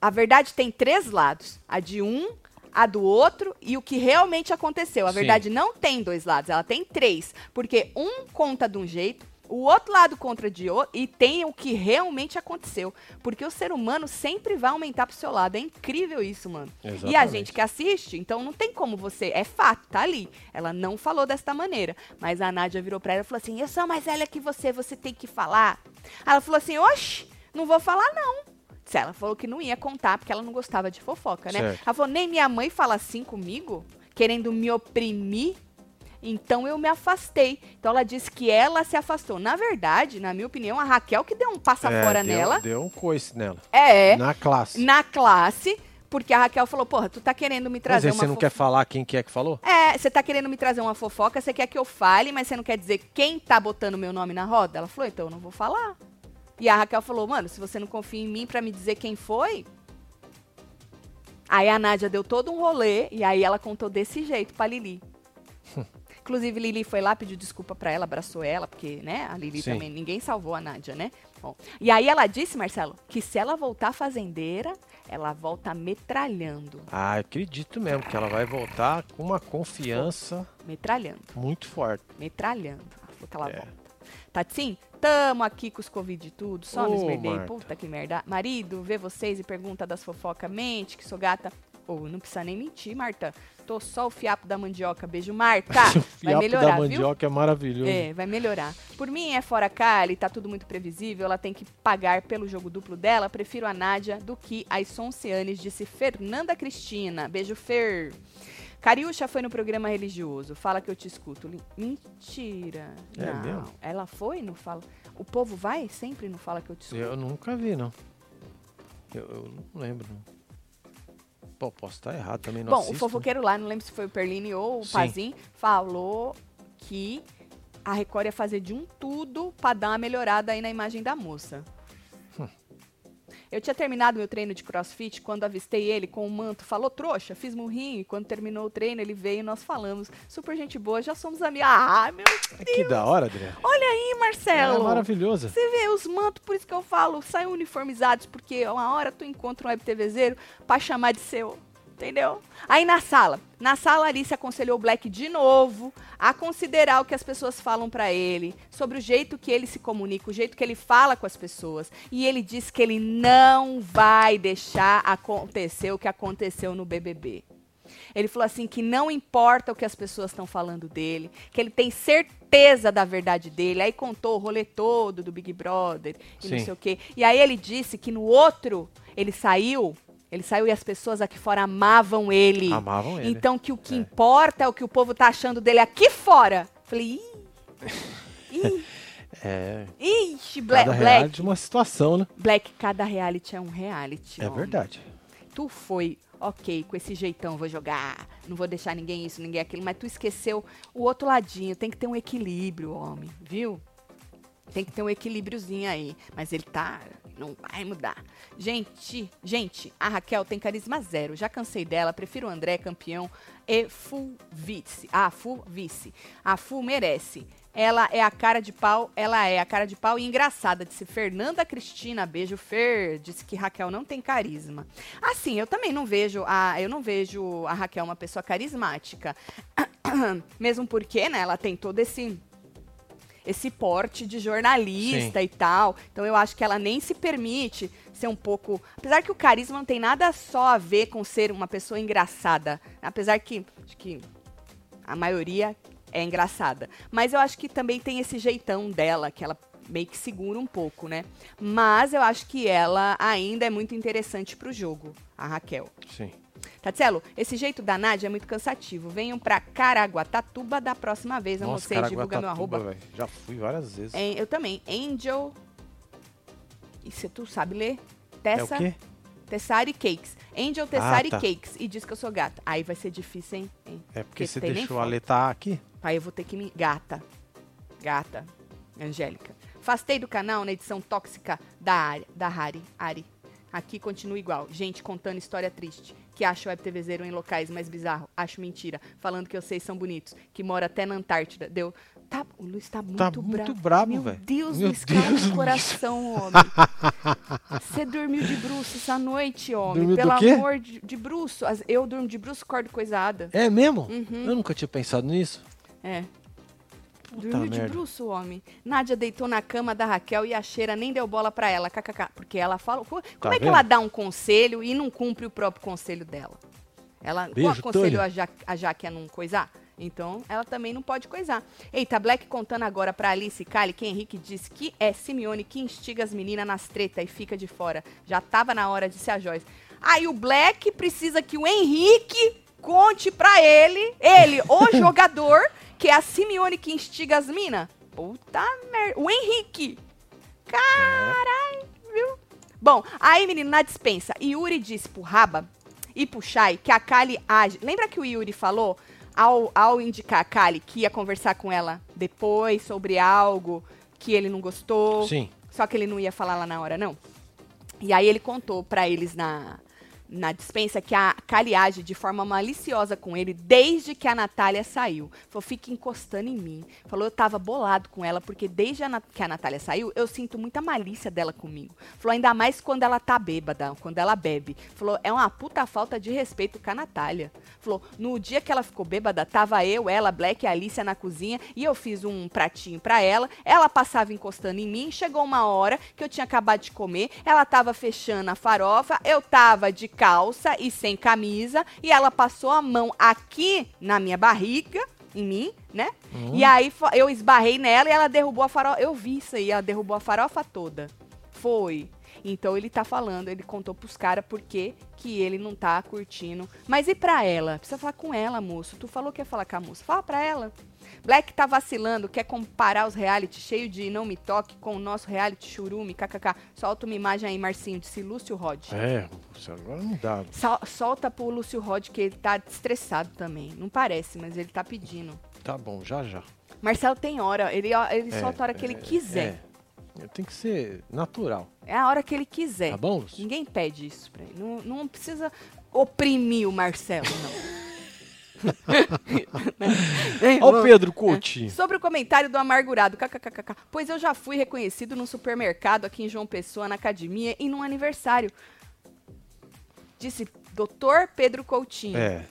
A verdade tem três lados: a de um, a do outro e o que realmente aconteceu. A Sim. verdade não tem dois lados, ela tem três. Porque um conta de um jeito, o outro lado de outro e tem o que realmente aconteceu. Porque o ser humano sempre vai aumentar pro seu lado. É incrível isso, mano. E a Exatamente. gente que assiste, então não tem como você. É fato, tá ali. Ela não falou desta maneira. Mas a Nádia virou pra ela e falou assim: Eu sou mais velha que você, você tem que falar. Ela falou assim: Oxe, não vou falar, não. Ela falou que não ia contar, porque ela não gostava de fofoca, né? Certo. Ela falou: nem minha mãe fala assim comigo, querendo me oprimir. Então eu me afastei. Então ela disse que ela se afastou. Na verdade, na minha opinião, a Raquel que deu um passa É, fora deu, nela. Deu um coice nela. É, Na classe. na classe, porque a Raquel falou: Porra, tu tá querendo me Mas trazer aí uma você não quer falar quem que é que falou? É, você tá querendo me trazer uma fofoca, você quer que eu fale, mas você não quer dizer quem tá botando meu nome na roda? Ela falou, então eu não vou falar. E a Raquel falou, mano, se você não confia em mim pra me dizer quem foi. Aí a Nádia deu todo um rolê e aí ela contou desse jeito pra Lili. [laughs] Inclusive, Lili foi lá, pediu desculpa pra ela, abraçou ela, porque, né, a Lili Sim. também, ninguém salvou a Nádia, né? Bom, e aí ela disse, Marcelo, que se ela voltar fazendeira, ela volta metralhando. Ah, eu acredito mesmo que ela vai voltar com uma confiança Metralhando. muito forte. metralhando. Falou que ela É. volta. Tatim, tamo aqui com os Covid e tudo, só me Ô, esmerdei. Puta que merda. Marido, vê vocês e pergunta das fofocas, mente que sou gata. Ou não precisa nem mentir, Marta. Tô só o fiapo da mandioca. Beijo, Marta. [laughs] o Vai fiapo melhorar, da viu? mandioca é maravilhoso. É, vai melhorar. Por mim, é fora Kali, tá tudo muito previsível, ela tem que pagar pelo jogo duplo dela. Prefiro a Nádia do que as Soncianes, disse Fernanda Cristina. Beijo, Fer. Cariúcha foi no programa religioso. Fala que eu te escuto. Mentira. É não. mesmo? Ela foi? Não fala. O povo vai sempre não fala que eu te escuto. Eu nunca vi, não. Eu, eu não lembro, não. Pô, posso estar errado também, não Bom, assisto, o né? fofoqueiro lá, não lembro se foi o Perline ou o Sim. Pazin, falou que a Record ia fazer de um tudo pra dar uma melhorada aí na imagem da moça. Eu tinha terminado meu treino de crossfit quando avistei ele com o manto. Falou, trouxa, fiz murrinho. E quando terminou o treino, ele veio e nós falamos. Super gente boa, já somos amigos. Ah, meu Que da hora, Adriano. Olha aí, É Marcelo. maravilhoso. Você vê os mantos, por isso que eu falo, saiam uniformizados, porque uma hora tu encontra um web TVzeiro pra chamar de seu. Entendeu? Aí na sala, na sala a Alice aconselhou o Black de novo a considerar o que as pessoas falam pra ele, sobre o jeito que ele se comunica, o jeito que ele fala com as pessoas. E ele disse que ele não vai deixar acontecer o que aconteceu no BBB. Ele falou assim que não importa o que as pessoas estão falando dele, que ele tem certeza da verdade dele. Aí contou o rolê todo do Big Brother e não Sim. sei o quê. E aí ele disse que no outro ele saiu, ele saiu e as pessoas aqui fora amavam ele. Amavam ele. Então que o que É. importa é o que o povo tá achando dele aqui fora. Falei, ih, ih, [laughs] É, ixi, Bla cada Black, reality uma situação, né? Black, cada reality é um reality. É homem verdade. tu foi, ok, com esse jeitão, vou jogar, não vou deixar ninguém isso, ninguém aquilo, mas tu esqueceu o outro ladinho, tem que ter um equilíbrio, homem, viu? Tem que ter um equilíbriozinho aí, mas ele tá, não vai mudar. Gente, gente, a Raquel tem carisma zero, já cansei dela, prefiro o André campeão e full vice. Ah, full vice. A full merece. Ela é a cara de pau, ela é a cara de pau e engraçada, disse Fernanda Cristina, beijo Fer, disse que Raquel não tem carisma. Assim, eu também não vejo a, eu não vejo a Raquel uma pessoa carismática. [coughs] Mesmo porque, né, ela tem todo esse esse porte de jornalista Sim. e tal. Então eu acho que ela nem se permite ser um pouco. Apesar que o carisma não tem nada só a ver com ser uma pessoa engraçada. Apesar que acho que a maioria é engraçada. Mas eu acho que também tem esse jeitão dela, que ela meio que segura um pouco, né? Mas eu acho que ela ainda é muito interessante pro jogo, a Raquel. Sim. Tatselo, esse jeito da Nádia é muito cansativo. Venham pra Caraguatatuba da próxima vez. Amo Nossa, vocês, divulga meu arroba. velho. Já fui várias vezes. Eu também. Angel. E se tu sabe ler? É Tessa. o quê? Tessari Cakes. Angel Tessari tá. Cakes. E diz que eu sou gata. Aí vai ser difícil, hein? hein? É porque você tem nem deixou a letra aqui? Aí eu vou ter que me. Gata. Gata. Angélica. Afastei do canal na edição tóxica da, Ari, da Hari. Ari. Aqui continua igual. Gente contando história triste. Que acha o Web TV Zero em locais mais bizarros. Acho mentira. Falando que vocês são bonitos. Que mora até na Antártida. Deu. Tá, o Luiz tá muito Tá bravo. muito bravo, Meu velho. Deus, Meu Luiz, calma o coração, homem. [laughs] Você dormiu de bruço essa noite, homem. Dormiu do Pelo amor de, de bruço. Eu durmo de bruço, cordo coisada. É mesmo? Uhum. Eu nunca tinha pensado nisso. É. Dormiu de merda. bruço, homem. Nádia deitou na cama da Raquel e a cheira nem deu bola pra ela, kkk. Porque ela falou. Como Tá é que vendo? ela dá um conselho e não cumpre o próprio conselho dela? Ela Beijo, aconselhou a, ja, a Jaque a não coisar? Então, ela também não pode coisar. Eita, Black contando agora pra Alice Kali que Henrique disse que é Simeone que instiga as meninas nas tretas e fica de fora. Já tava na hora de ser a Joyce. Aí o Black precisa que o Henrique conte pra ele, ele, o [laughs] jogador, que é a Simeone que instiga as minas. Puta merda. O Henrique. Caralho, viu? Bom, aí, menino, na dispensa, Yuri disse pro Raba e pro Shai que a Kali age. Lembra que o Yuri falou, ao, ao indicar a Kali que ia conversar com ela depois sobre algo que ele não gostou? Sim. Só que ele não ia falar lá na hora, não. E aí ele contou pra eles na, na dispensa que a Kali age de forma maliciosa com ele desde que a Natália saiu. Falou, fica encostando em mim. Falou, eu tava bolado com ela, porque desde a que a Natália saiu, eu sinto muita malícia dela comigo. Falou, ainda mais quando ela tá bêbada, quando ela bebe. Falou, é uma puta falta de respeito com a Natália. Falou, no dia que ela ficou bêbada, tava eu, ela, Black e a Alicia na cozinha, e eu fiz um pratinho pra ela, ela passava encostando em mim, chegou uma hora que eu tinha acabado de comer, ela tava fechando a farofa, eu tava de calça e sem camisa, e ela passou a mão aqui na minha barriga, em mim, né? E aí fo- eu esbarrei nela e ela derrubou a farofa. Eu vi isso aí, ela derrubou a farofa toda. Foi. Então ele tá falando, ele contou pros caras por que que ele não tá curtindo. Mas e pra ela? Precisa falar com ela, moço. Tu falou que ia falar com a moça. Fala pra ela. Black tá vacilando, quer comparar os reality cheio de não me toque com o nosso reality churume, kkk. Solta uma imagem aí, Marcinho, disse Lúcio Rod. É, agora não dá. Sol- solta pro Lúcio Rod que ele tá estressado também. Não parece, mas ele tá pedindo. Tá bom, já já. Marcelo tem hora, ele, ele É, solta a hora que ele quiser. É. Tem que ser natural. É. a hora que ele quiser. Tá bom, Lúcio? Ninguém pede isso pra ele. Não, não precisa oprimir o Marcelo, não. [laughs] [laughs] Né? Ó o Pedro Coutinho. Sobre o comentário do amargurado, kkkk, pois eu já fui reconhecido no supermercado aqui em João Pessoa, na academia e num aniversário. Disse Dr. Pedro Coutinho. É,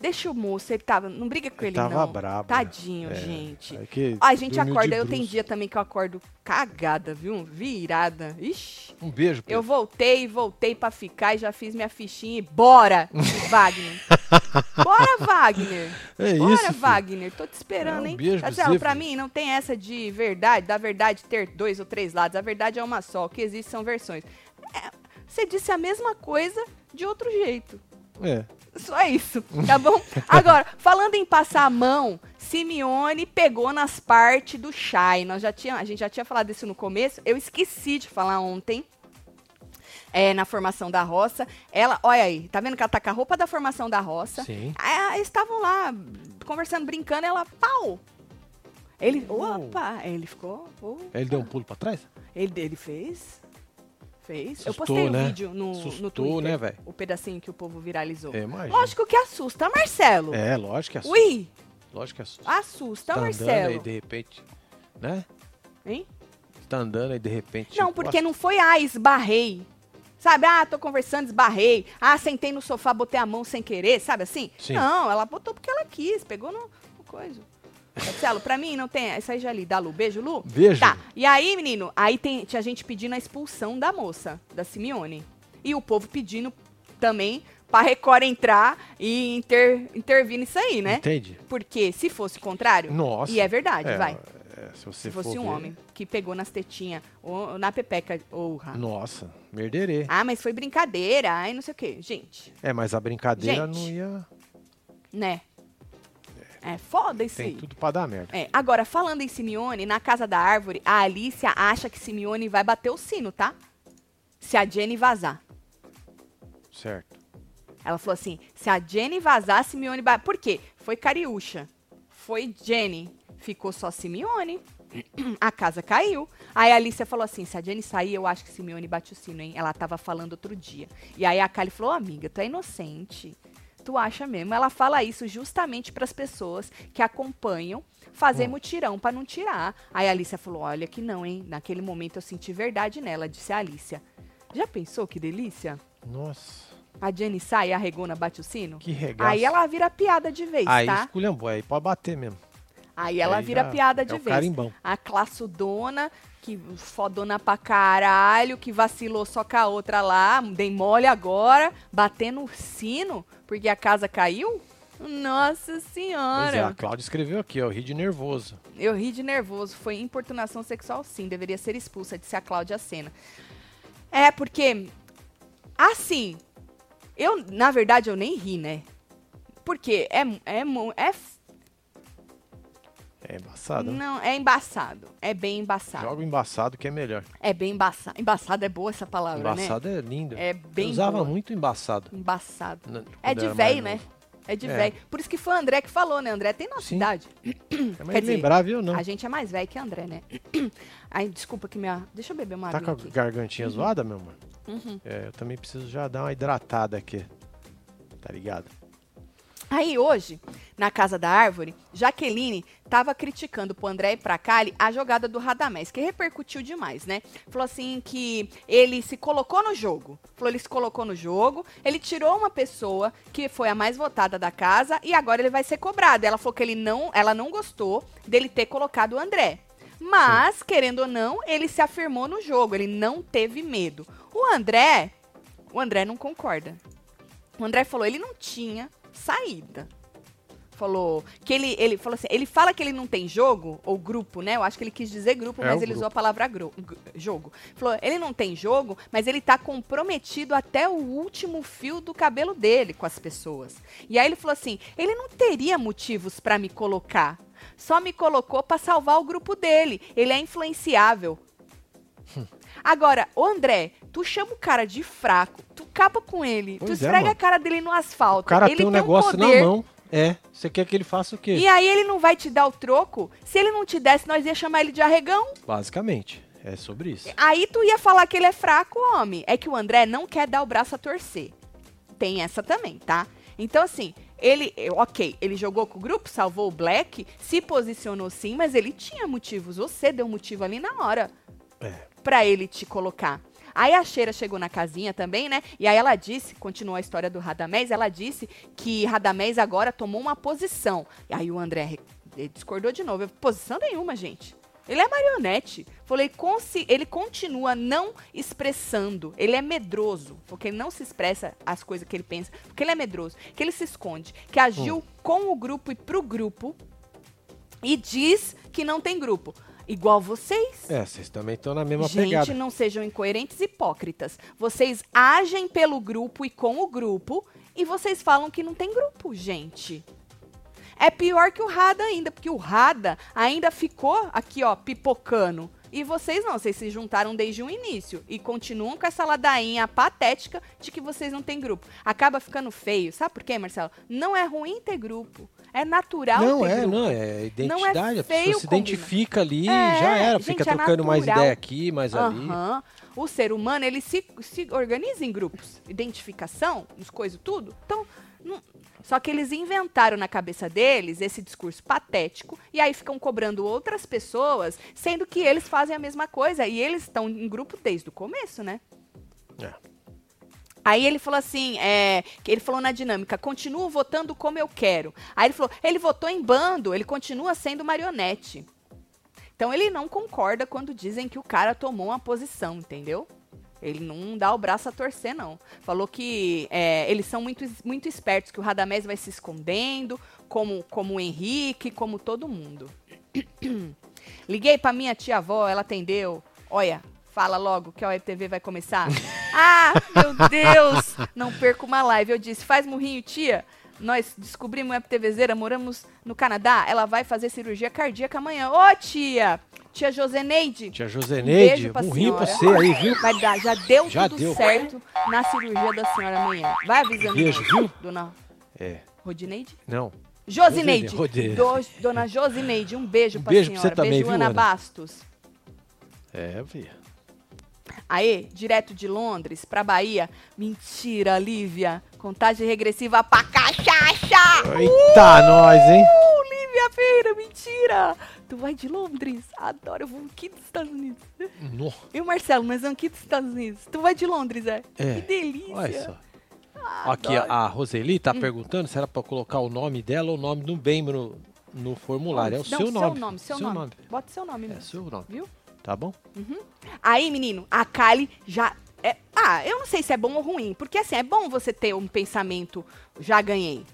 Deixa o moço, ele tava. Não briga com Ele ele, tava não. brabo, Tadinho, é. gente. é que Ai, gente, acorda. Eu tenho dia também que eu acordo cagada, viu? Virada. Ixi. Um beijo, Pedro. Eu voltei, voltei pra ficar e já fiz minha fichinha e bora, Wagner. [laughs] Bora, Wagner. É Bora, isso. Wagner. Tô te esperando, É, um hein? beijo você, pra mim não tem essa de verdade, da verdade ter dois ou três lados. A verdade é uma só. O que existe são versões. É, você disse a mesma coisa de outro jeito. É. Só isso, tá bom? [laughs] Agora, falando em passar a mão, Simeone pegou nas partes do Shai. Nós já tinha, a gente já tinha falado isso no começo. Eu esqueci de falar ontem. é, na formação da roça. Ela, olha aí, tá vendo que ela tá com a roupa da formação da roça? Sim. Aí, eles estavam lá conversando, brincando, ela, pau! Ele, opa, ele ficou. oh, Ele deu um pulo pra trás? ele, ele fez. Fez. eu postei o né? vídeo no, no Assustou, Twitter. né, velho? O pedacinho que o povo viralizou. É, imagina. Lógico que assusta, Marcelo. É, lógico que assusta. Ui, Lógico que assusta. assusta, tá andando aí, Marcelo. de repente, né? Hein? Tá andando aí, de repente... Não, tipo, porque não foi, ah, esbarrei. Sabe, ah, tô conversando, esbarrei. Ah, sentei no sofá, botei a mão sem querer, sabe assim? Sim. Não, ela botou porque ela quis, pegou no, no coisa. Marcelo, pra mim não tem. Isso aí já li. Dá Lu. Beijo, Lu? Beijo. Tá. E aí, menino, aí tem, tinha gente pedindo a expulsão da moça, da Simeone. E o povo pedindo também pra Record entrar e inter, intervir nisso aí, né? Entende? Porque se fosse o contrário, Nossa. e é verdade, É, vai. é, se Se fosse um ver- homem que pegou nas tetinhas ou na pepeca, ou Nossa, merderê. ah, mas foi brincadeira, ai não sei o quê. Gente, É, mas a brincadeira Gente. não ia... né? É foda isso Tem aí. tudo pra dar merda. É, agora, falando em Simeone, na casa da árvore, a Alicia acha que Simeone vai bater o sino, tá? Se a Jenny vazar. Certo. Ela falou assim: se a Jenny vazar, Simeone vai. Por quê? Foi Cariúcha. Foi Jenny. Ficou só Simeone. [clears throat] A casa caiu. Aí a Alicia falou assim: se a Jenny sair, eu acho que Simeone bate o sino, hein? Ela tava falando outro dia. E aí a Kali falou: amiga, tu é inocente. Tu acha mesmo? Ela fala isso justamente para as pessoas que acompanham fazer Hum. mutirão para não tirar. Aí a Alicia falou: olha que não, hein? Naquele momento eu senti verdade nela, disse a Alicia. Já pensou que delícia? Nossa, A Jenny sai e a Regona bate o sino? que regaço. Aí ela vira piada de vez, Aí tá? esculhambou, aí pode bater mesmo. Aí ela Aí vira piada é de o vez. carimbão. A classudona, que fodona pra caralho, que vacilou só com a outra lá, dei mole agora, batendo o sino, porque a casa caiu? Nossa Pois é, a senhora! Cláudia escreveu aqui, ó, ri de nervoso. Eu ri de nervoso, foi importunação sexual sim, deveria ser expulsa, disse a Cláudia Sena. É, porque, assim, eu, na verdade, eu nem ri, né? Porque é, é, é É embaçado, né? Não, é embaçado. É bem embaçado. Joga o embaçado que é melhor. É bem embaçado. Embaçado é boa essa palavra, embaçado é lindo. né? É Eu bem usava boa. muito embaçado. Embaçado. É de véio, né? É de É. velho. Por isso que foi o André que falou, né? André tem nossa Sim. idade. É mais ou não? A gente é mais velho que André, né? [clears throat] Ai, desculpa que minha... Deixa eu beber uma Tá água com a aqui. gargantinha zoada, meu amor? Uhum. É, eu também preciso já dar uma hidratada aqui. Tá ligado? Aí hoje, na Casa da Árvore, Jaqueline tava criticando pro André e pra Kali a jogada do Radamés, que repercutiu demais, né? Falou assim que ele se colocou no jogo. Falou, ele se colocou no jogo, ele tirou uma pessoa que foi a mais votada da casa e agora ele vai ser cobrado. Ela falou que ele não, ela não gostou dele ter colocado o André. Mas, querendo ou não, ele se afirmou no jogo, ele não teve medo. O André, o André não concorda. O André falou, ele não tinha saída. Falou que ele, ele falou assim, ele fala que ele não tem jogo ou grupo, né? Eu acho que ele quis dizer grupo, É, mas ele grupo. usou a palavra gro- jogo. Falou, ele não tem jogo, mas ele tá comprometido até o último fio do cabelo dele com as pessoas. E aí ele falou assim, ele não teria motivos pra me colocar. Só me colocou pra salvar o grupo dele. Ele é influenciável. Agora, ô André, tu chama o cara de fraco, tu capa com ele, tu Pois é, esfrega a cara dele no asfalto. O cara ele tem um negócio na poder, mão. É. Você quer que ele faça o quê? E aí ele não vai te dar o troco? Se ele não te desse, nós ia chamar ele de arregão. Basicamente. É sobre isso. Aí tu ia falar que ele é fraco, homem. É que o André não quer dar o braço a torcer. Tem essa também, tá? Então, assim, ele, ok, ele jogou com o grupo, salvou o Black, se posicionou sim, mas ele tinha motivos. Você deu motivo ali na hora Pra ele te colocar. Aí a Cheira chegou na casinha também, né? E aí ela disse, continuou a história do Radamés, ela disse que Radamés agora tomou uma posição. E aí o André ele discordou de novo. Posição nenhuma, gente. Ele é marionete. Falei, ele continua não expressando. Ele é medroso. Porque ele não se expressa as coisas que ele pensa. Porque ele é medroso. Que ele se esconde. Que agiu com o grupo e pro grupo. E diz que não tem grupo. Igual vocês. É, vocês também estão na mesma Gente, pegada. não sejam incoerentes e hipócritas. Vocês agem pelo grupo e com o grupo e vocês falam que não tem grupo, gente. É pior que o Rada ainda, porque o Rada ainda ficou aqui, ó, pipocando. E vocês não, vocês se juntaram desde o início e continuam com essa ladainha patética de que vocês não têm grupo. Acaba ficando feio. Sabe por quê, Marcelo? Não é ruim ter grupo. É natural Não, é, grupo. não, é identidade. a feio pessoa se combinar. identifica ali, É, já era. gente, Fica é trocando mais natural. ideia aqui, mais ali. Aham. O ser humano, ele se, se organiza em grupos. Identificação, as coisas, tudo. Então, não- só que eles inventaram na cabeça deles esse discurso patético e aí ficam cobrando outras pessoas, sendo que eles fazem a mesma coisa e eles estão em grupo desde o começo, né? É. Aí ele falou assim, é, ele falou na dinâmica, continuo votando como eu quero. Aí ele falou, ele votou em bando, ele continua sendo marionete. Então ele não concorda quando dizem que o cara tomou uma posição, entendeu? Ele não dá o braço a torcer, não. Falou que é, eles são muito, muito espertos, que o Radamés vai se escondendo, como, como o Henrique, como todo mundo. [clears throat] Liguei pra minha tia-avó, ela atendeu. Olha, fala logo que a Web TV vai começar. [laughs] ah, meu Deus! Não perco uma live. Eu disse, faz murrinho, tia. Nós descobrimos Web TVzeira, moramos no Canadá. Ela vai fazer cirurgia cardíaca amanhã. Ô, tia! Tia Joseneide. Tia Um Joseneide, beijo pra um rim pra você aí, viu? Vai dar, já deu Já tudo deu. certo na cirurgia da senhora amanhã. Vai avisando Beijo, viu? dona É, Rodineide? não. Josineide. Rosineide. Do- dona Josineide, um beijo Um pra beijo pra senhora. você também, beijo, viu, Ana Ana? Bastos. É, Via. Aê, direto de Londres pra Bahia. Mentira, Lívia. Contagem regressiva pra cachaça! Eita, nós, hein? Uh, Lívia Feira, mentira! Tu vai de Londres? Adoro, eu vou aqui dos Estados Unidos. No, E o Marcelo, nós vamos aqui dos Estados Unidos. Tu vai de Londres, é? É. Que delícia! olha só. Ah, Aqui, adoro. a Roseli tá Hum. perguntando se era pra colocar o nome dela ou o nome do bem no, no formulário. É o Não, seu nome. Seu nome, seu, nome. Bota seu nome É mesmo. seu nome. Viu? Tá bom? Aí, menino, a Kali já. É... Ah, eu não sei se é bom ou ruim. Porque assim, é bom você ter um pensamento. Já ganhei.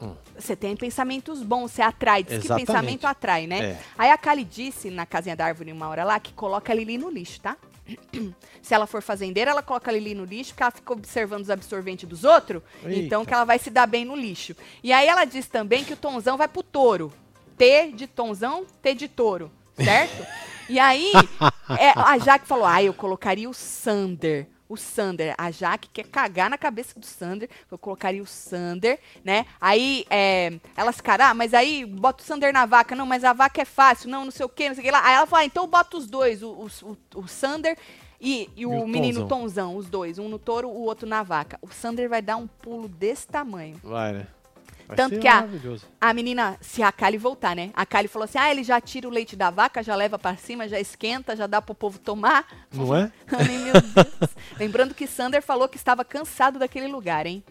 Hum. Você tem pensamentos bons, você atrai. Diz que Exatamente. pensamento atrai, né? É. Aí a Kali disse na casinha da árvore uma hora lá que coloca a Lili no lixo, tá? [clears throat] Se ela for fazendeira, ela coloca a Lili no lixo, porque ela fica observando os absorventes dos outros. Eita. Então que ela vai se dar bem no lixo. E aí ela diz também que o Tonzão vai pro touro. T de Tonzão, T de touro. Certo? e aí, [laughs] é, a Jaque falou: ah, eu colocaria o Sander. O Sander. A Jaque quer cagar na cabeça do Sander. Eu colocaria o Sander, né? Aí é, elas ficaram, ah, mas aí bota o Sander na vaca. Não, mas a vaca é fácil. Não, não sei o quê, não sei o que lá. Aí ela falou, ah, então bota os dois, o, o, o, o Sander e, e o, E o menino Tonzão. Tonzão, os dois. Um no touro, o outro na vaca. O Sander vai dar um pulo desse tamanho. Vai, né? Vai Tanto que a-. A menina, se a Kali voltar, né? A Kali falou assim: ah, ele já tira o leite da vaca, já leva pra cima, já esquenta, já dá pro povo tomar. Não é? [laughs] Ai, meu Deus. Lembrando que Sander falou que estava cansado daquele lugar, hein?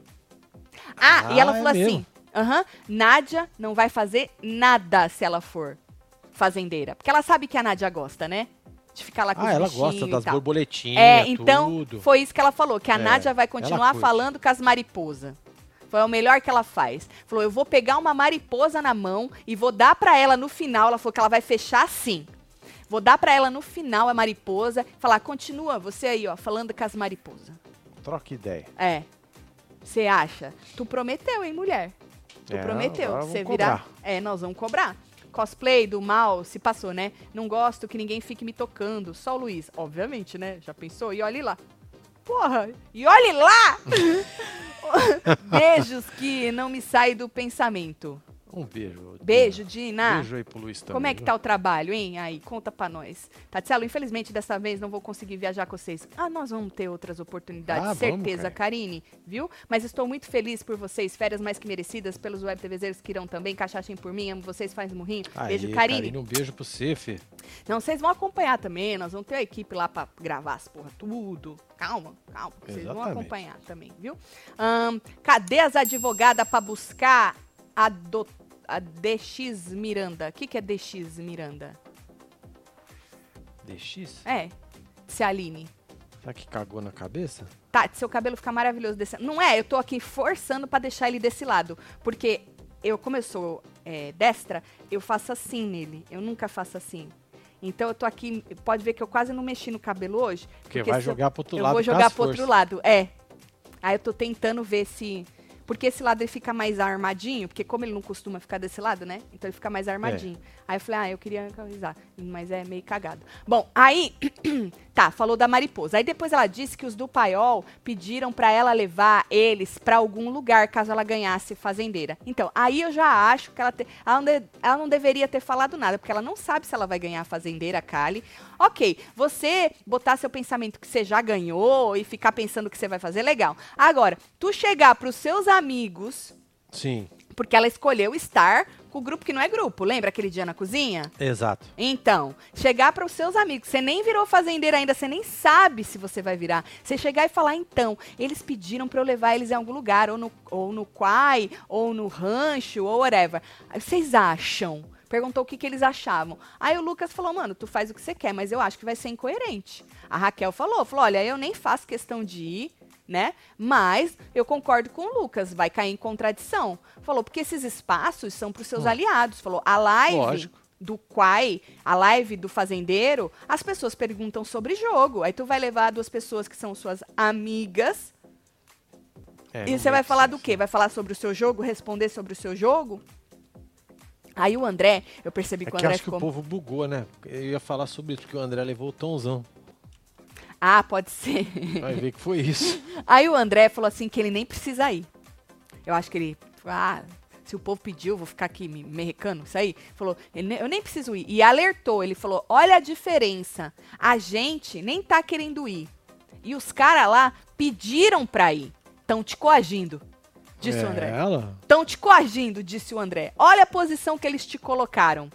Ah, e ela Ah, é falou assim: mesmo? aham, Nádia não vai fazer nada se ela for fazendeira. Porque ela sabe que a Nádia gosta, né? De ficar lá com Ah, os ela gosta das borboletinhas, É, então tudo. foi isso que ela falou, que a É, Nádia vai continuar falando com as mariposas. Foi o melhor que ela faz. Falou, eu vou pegar uma mariposa na mão e vou dar pra ela no final. Ela falou que ela vai fechar assim. Vou dar pra ela no final a mariposa, falar, continua, você aí, ó, falando com as mariposas. Troca ideia. É. Você acha? Tu prometeu, hein, mulher? Tu É, prometeu. Você virar. cobrar. É, nós vamos cobrar. Cosplay do mal se passou, né? Não gosto que ninguém fique me tocando. Só o Luiz. Obviamente, né? Já pensou? E olhe lá. Porra! E olhe lá! [laughs] Beijos que não me saem do pensamento. Um beijo. Beijo, Dina. Beijo aí pro Luiz também. Como é que tá o trabalho, hein? Aí, conta pra nós. Tatielo, infelizmente dessa vez não vou conseguir viajar com vocês. Ah, nós vamos ter outras oportunidades, Ah, vamos, certeza, cara. Karine, viu? Mas estou muito feliz por vocês, férias mais que merecidas, pelos web TVzeiros que irão também, cachachem por mim, amo vocês, faz murrinho. Aí, Beijo, Karine. Um beijo pro você, Fê. Não, vocês vão acompanhar também, nós vamos ter a equipe lá pra gravar as porra tudo. Calma, calma, vocês vão acompanhar também, viu? Ahn, cadê as advogadas pra buscar a, do, a DX Miranda? O que, que é DX Miranda? DX? É, se Aline. Será que cagou na cabeça? Tati, seu cabelo fica maravilhoso desse Não é, eu tô aqui forçando pra deixar ele desse lado. Porque eu, como eu sou é, destra, eu faço assim nele. Eu nunca faço assim. Então eu tô aqui, pode ver que eu quase não mexi no cabelo hoje. Porque, vai se eu- jogar pro outro eu lado vou com jogar pro outro lado, é. Aí eu tô tentando ver se. Porque esse lado ele fica mais armadinho, porque como ele não costuma ficar desse lado, né? Então ele fica mais armadinho. Aí eu falei, ah, eu queria avisar, mas é meio cagado. Bom, aí. [clears throat] tá, falou da mariposa. Aí depois ela disse que os do paiol pediram pra ela levar eles pra algum lugar caso ela ganhasse fazendeira. Então, aí eu já acho que ela, te- ela, não de- ela não deveria ter falado nada, porque ela não sabe se ela vai ganhar a fazendeira, Kali. Ok, você botar seu pensamento que você já ganhou e ficar pensando o que você vai fazer, legal. Agora, tu chegar pros seus amigos, Sim, porque ela escolheu estar com o grupo que não é grupo, lembra aquele dia na cozinha? exato. Então, chegar para os seus amigos, você nem virou fazendeira ainda, você nem sabe se você vai virar. Você chegar e falar, então, eles pediram para eu levar eles em algum lugar, ou no, ou no quai, ou no rancho, ou whatever. Vocês acham? Perguntou o que, que eles achavam. Aí o Lucas falou, mano, tu faz o que você quer, mas eu acho que vai ser incoerente. A Raquel falou, falou, olha, eu nem faço questão de ir, né? Mas eu concordo com o Lucas, vai cair em contradição. Falou, porque esses espaços são para os seus Hum. aliados. Falou, a live Lógico. do Quai, a live do fazendeiro, as pessoas perguntam sobre jogo. Aí tu vai levar duas pessoas que são suas amigas É, e você vai make falar do quê? Vai falar sobre o seu jogo, responder sobre o seu jogo? Aí o André, eu percebi É que o que eu André acho que ficou. o povo bugou, né? Eu ia falar sobre isso, porque o André levou o tonzão. Ah, pode ser. Vai ver que foi isso. [laughs] Aí o André falou assim que ele nem precisa ir. Eu acho que ele. Ah, se o povo pediu, vou ficar aqui me merrecando, isso aí. Falou, eu nem preciso ir. E alertou, ele falou, olha a diferença. A gente nem tá querendo ir. E os caras lá pediram pra ir. Estão te coagindo, disse o André. Estão te coagindo, disse o André. Olha a posição que eles te colocaram.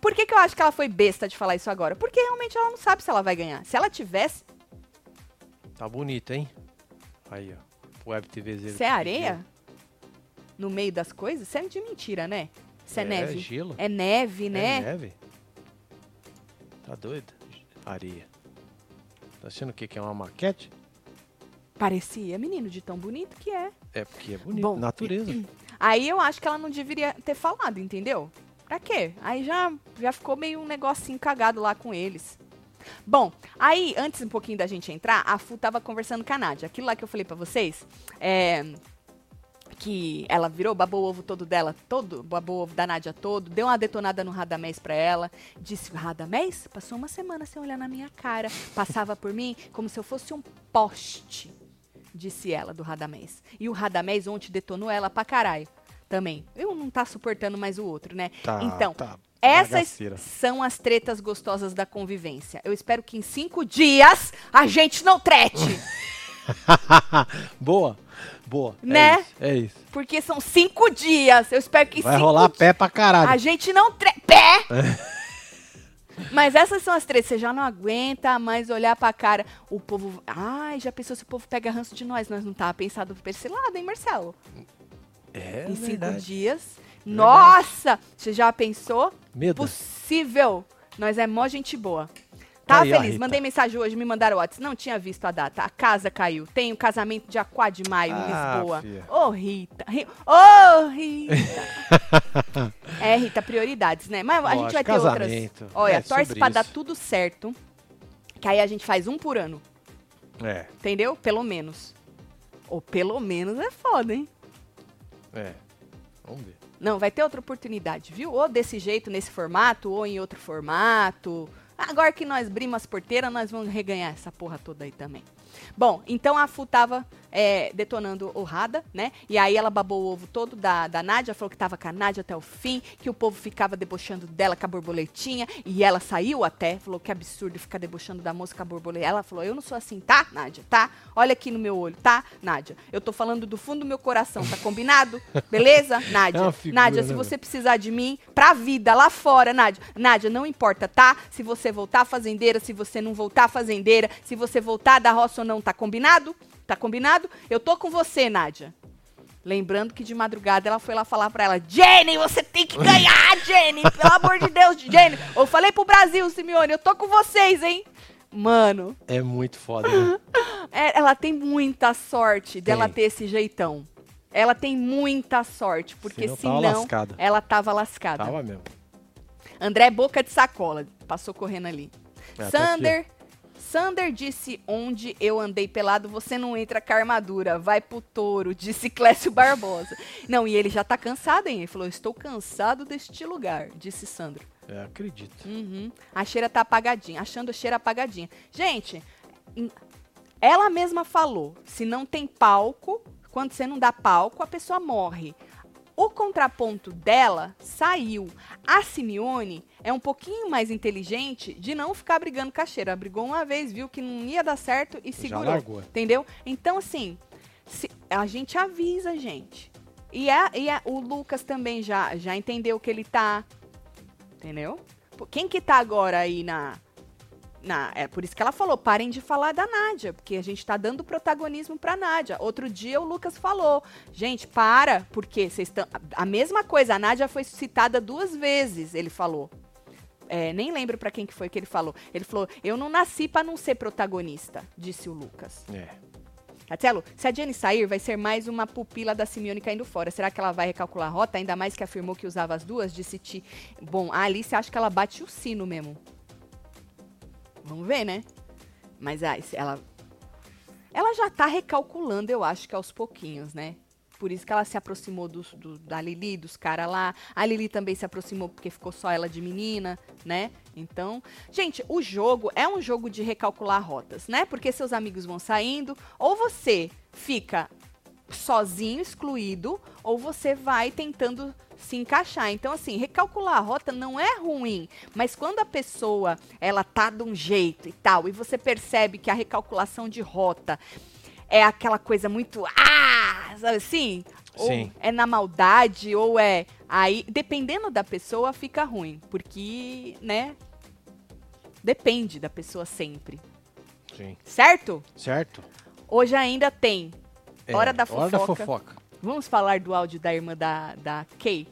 Por que, que eu acho que ela foi besta de falar isso agora? Porque realmente ela não sabe se ela vai ganhar. Se ela tivesse, Tá bonito, hein? Aí, ó. Web TVZ. se é areia no meio das coisas, isso é de mentira, né? Isso é, É, neve. gelo. É neve, né? É neve? Tá doido? Areia. Tá achando o que? Que é uma maquete? Parecia, menino, de tão bonito que é. É porque é bonito. Bom, Natureza. [clears throat] Aí eu acho que ela não deveria ter falado, entendeu? Pra quê? Aí já, já ficou meio um negocinho cagado lá com eles. Bom, aí, antes um pouquinho da gente entrar, a Fu tava conversando com a Nádia. Aquilo lá que eu falei pra vocês, é, que ela virou, babou o ovo todo dela, todo, babou o ovo da Nádia todo, deu uma detonada no Radamés pra ela, disse, Radamés, passou uma semana sem olhar na minha cara, passava por mim como se eu fosse um poste, disse ela do Radamés. E o Radamés ontem detonou ela pra caralho também. Eu não tá suportando mais o outro, né? Tá, então, tá. essas bagaceira. são as tretas gostosas da convivência. Eu espero que em cinco dias a gente não trete. [laughs] boa, boa. Né? É isso. É isso. porque são cinco dias. Eu espero que Vai cinco rolar pé pra caralho. A gente não trete. Pé! Mas essas são as tretas. Você já não aguenta mais olhar pra cara. O povo. Ai, já pensou se o povo pega ranço de nós? Nós não tava pensado por esse lado, hein, Marcelo? É em cinco verdade. dias. Nossa! Você já pensou? Medo. Possível. Nós é mó gente boa. Tá Aí, ó, feliz? Rita. Mandei mensagem hoje, me mandaram WhatsApp. Não tinha visto a data. A casa caiu. Tem o casamento dia 4 de maio em Ah, Lisboa. fia. Ô, Rita. Ri- Ô, Rita. [laughs] é, Rita, prioridades, né? Mas a gente vai ter casamento. outras. Olha, É, torce pra dar isso. tudo certo. Que aí a gente faz um por ano. É, Entendeu? Pelo menos. Ou pelo menos é foda, hein? É. Vamos ver. Não, vai ter outra oportunidade, viu? Ou desse jeito, nesse formato, ou em outro formato. Agora que nós abrimos as porteiras, nós vamos reganhar essa porra toda aí também. Bom, então a Fu tava é, detonando o Rada, né? E aí ela babou o ovo todo da, da Nádia, falou que tava com a Nádia até o fim, que o povo ficava debochando dela com a borboletinha, e ela saiu até, falou que absurdo ficar debochando da moça com a borboleta. Ela falou, eu não sou assim, tá, Nádia? Tá? Olha aqui no meu olho, tá, Nádia? Eu tô falando do fundo do meu coração, tá combinado? Beleza, [laughs] Nádia? É figura, Nádia, se né, você precisar de mim pra vida lá fora, Nádia. Nádia, não importa, tá? Se você voltar fazendeira, se você não voltar fazendeira, se você voltar da roça ou não, tá combinado? Tá combinado? Eu tô com você, Nádia. Lembrando que de madrugada ela foi lá falar pra ela: Jenny, você tem que ganhar, [laughs] Jenny! Pelo amor de Deus, Jenny! Eu falei pro Brasil, Simeone, eu tô com vocês, hein? Mano, É muito foda, né? é- ela tem muita sorte dela Tem. ter esse jeitão. Ela tem muita sorte, porque Senão tava senão lascada. ela tava lascada. Tava mesmo. André Boca de Sacola, passou correndo ali. É, Sander, Sander disse onde eu andei pelado, você não entra com a armadura, vai pro touro, disse [laughs] Clécio Barbosa. Não, e ele já tá cansado, hein? Ele falou, estou cansado deste lugar, disse Sandro. É, acredito. Uhum. A cheira tá apagadinha, achando a cheira apagadinha. Gente, ela mesma falou, se não tem palco, quando você não dá palco, a pessoa morre. O contraponto dela saiu. A Simeone é um pouquinho mais inteligente de não ficar brigando com a cheira. Brigou uma vez, viu que não ia dar certo e Já segurou. largou. Entendeu? Então, assim, a gente avisa, gente. E, é, e é- o Lucas também já, já entendeu que ele tá. Entendeu? Quem que tá agora aí na. Na é por isso que ela falou: parem de falar da Nádia, porque a gente tá dando protagonismo pra Nádia. Outro dia o Lucas falou: gente, para, porque vocês estão. A mesma coisa, a Nádia foi citada duas vezes, ele falou. É, nem lembro pra quem que foi que ele falou. Ele falou: eu não nasci pra não ser protagonista, disse o Lucas. É. Marcelo, se a Jenny sair, vai ser mais uma pupila da Simeone caindo fora. Será que ela vai recalcular a rota? Ainda mais que afirmou que usava as duas? Disse Ti. Bom, a Alice acha que ela bate o sino mesmo. Vamos ver, né? Mas ah, ela. Ela já tá recalculando, eu acho que aos pouquinhos, né? Por isso que ela se aproximou dos- do- da Lili, dos caras lá. A Lili também se aproximou porque ficou só ela de menina, né? Então, gente, o jogo é um jogo de recalcular rotas, né? Porque seus amigos vão saindo, ou você fica sozinho, excluído, ou você vai tentando se encaixar. Então, assim, recalcular a rota não é ruim, mas quando a pessoa ela tá de um jeito e tal, e você percebe que a recalculação de rota é aquela coisa muito ah, sabe assim? Sim. Ou é na maldade, ou é aí, dependendo da pessoa, fica ruim, porque, né? Depende da pessoa sempre, Sim. certo? Certo? Hoje ainda tem. É, Hora da Hora da fofoca. Vamos falar do áudio da irmã da, da Kay?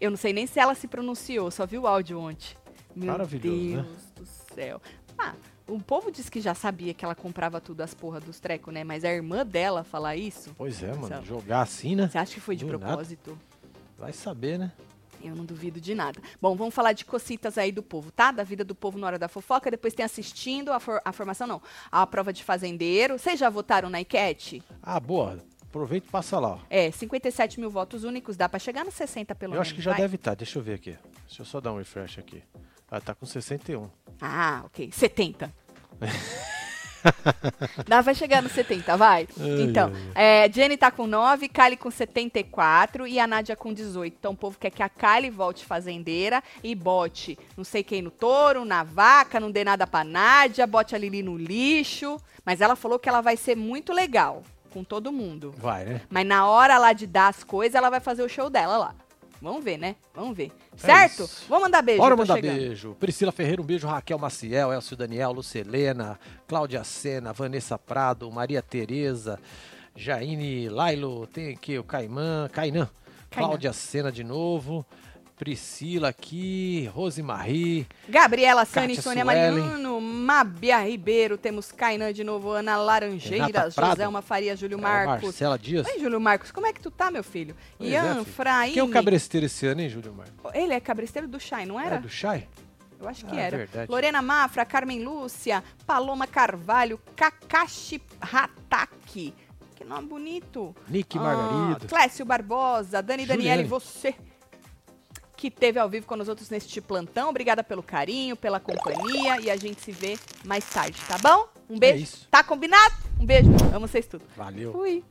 Eu não sei nem se ela se pronunciou, só vi o áudio ontem. Meu Maravilhoso, né? Deus do céu. Ah, o povo disse que já sabia que ela comprava tudo as porra dos trecos, né? Mas a irmã dela falar isso, Pois é, mano. Sabe. Jogar assim, né? você acha que foi de Do nada. propósito? Vai saber, né? Eu não duvido de nada. Bom, vamos falar de cocitas aí do povo, tá? Da vida do povo na hora da fofoca. Depois tem assistindo a, for- a formação, não. A prova de fazendeiro. Vocês já votaram na enquete? Ah, boa. Aproveita e passa lá, ó. É, 57 mil votos únicos. Dá pra chegar nos 60 pelo eu menos. acho que já vai. deve estar. Deixa eu ver aqui. Deixa eu só dar um refresh aqui. Ah, tá com 61. Ah, ok. 70. [laughs] Dá, vai chegar no 70, vai. Ai, então, é, Jenny tá com 9, Kylie com 74 e a Nádia com 18. Então o povo quer que a Kylie volte fazendeira e bote não sei quem no touro, na vaca, não dê nada pra Nádia, bote a Lili no lixo. Mas ela falou que ela vai ser muito legal com todo mundo. Vai, né? Mas na hora lá de dar as coisas, ela vai fazer o show dela lá. Vamos ver, né? Vamos ver. Certo? É. Vamos mandar beijo. Bora mandar chegando. beijo. Priscila Ferreira, um beijo. Raquel Maciel, Elcio Daniel, Lucelena, Cláudia Sena, Vanessa Prado, Maria Tereza, Jaine Lailo, tem aqui o Caimã, Cainã. Cláudia Sena de novo, Priscila aqui, Rosemarie, Gabriela Sani, Sônia. Mariano, Mabia Ribeiro, temos Kainan de novo, Ana Laranjeiras. Joselma Faria, Júlio Marcos. Marcela Dias. Oi, Júlio Marcos, como é que tu tá, meu filho? Pois é, Ian. Fraine. Quem é o cabresteiro esse ano, hein, Júlio Marcos? Ele é cabresteiro do Chai, não era? É do Chay? Eu acho que Ah, era. verdade. Lorena Mafra, Carmen Lúcia, Paloma Carvalho, Kakashi Hataki. Que nome bonito. Nick Ah, Margarido. Clécio Barbosa, Dani Juliane. Daniele, você que esteve ao vivo com nós outros neste plantão. Obrigada pelo carinho, pela companhia e a gente se vê mais tarde, tá bom? Um beijo. É isso. Tá combinado? Um beijo. Amo vocês tudo. Valeu. Fui.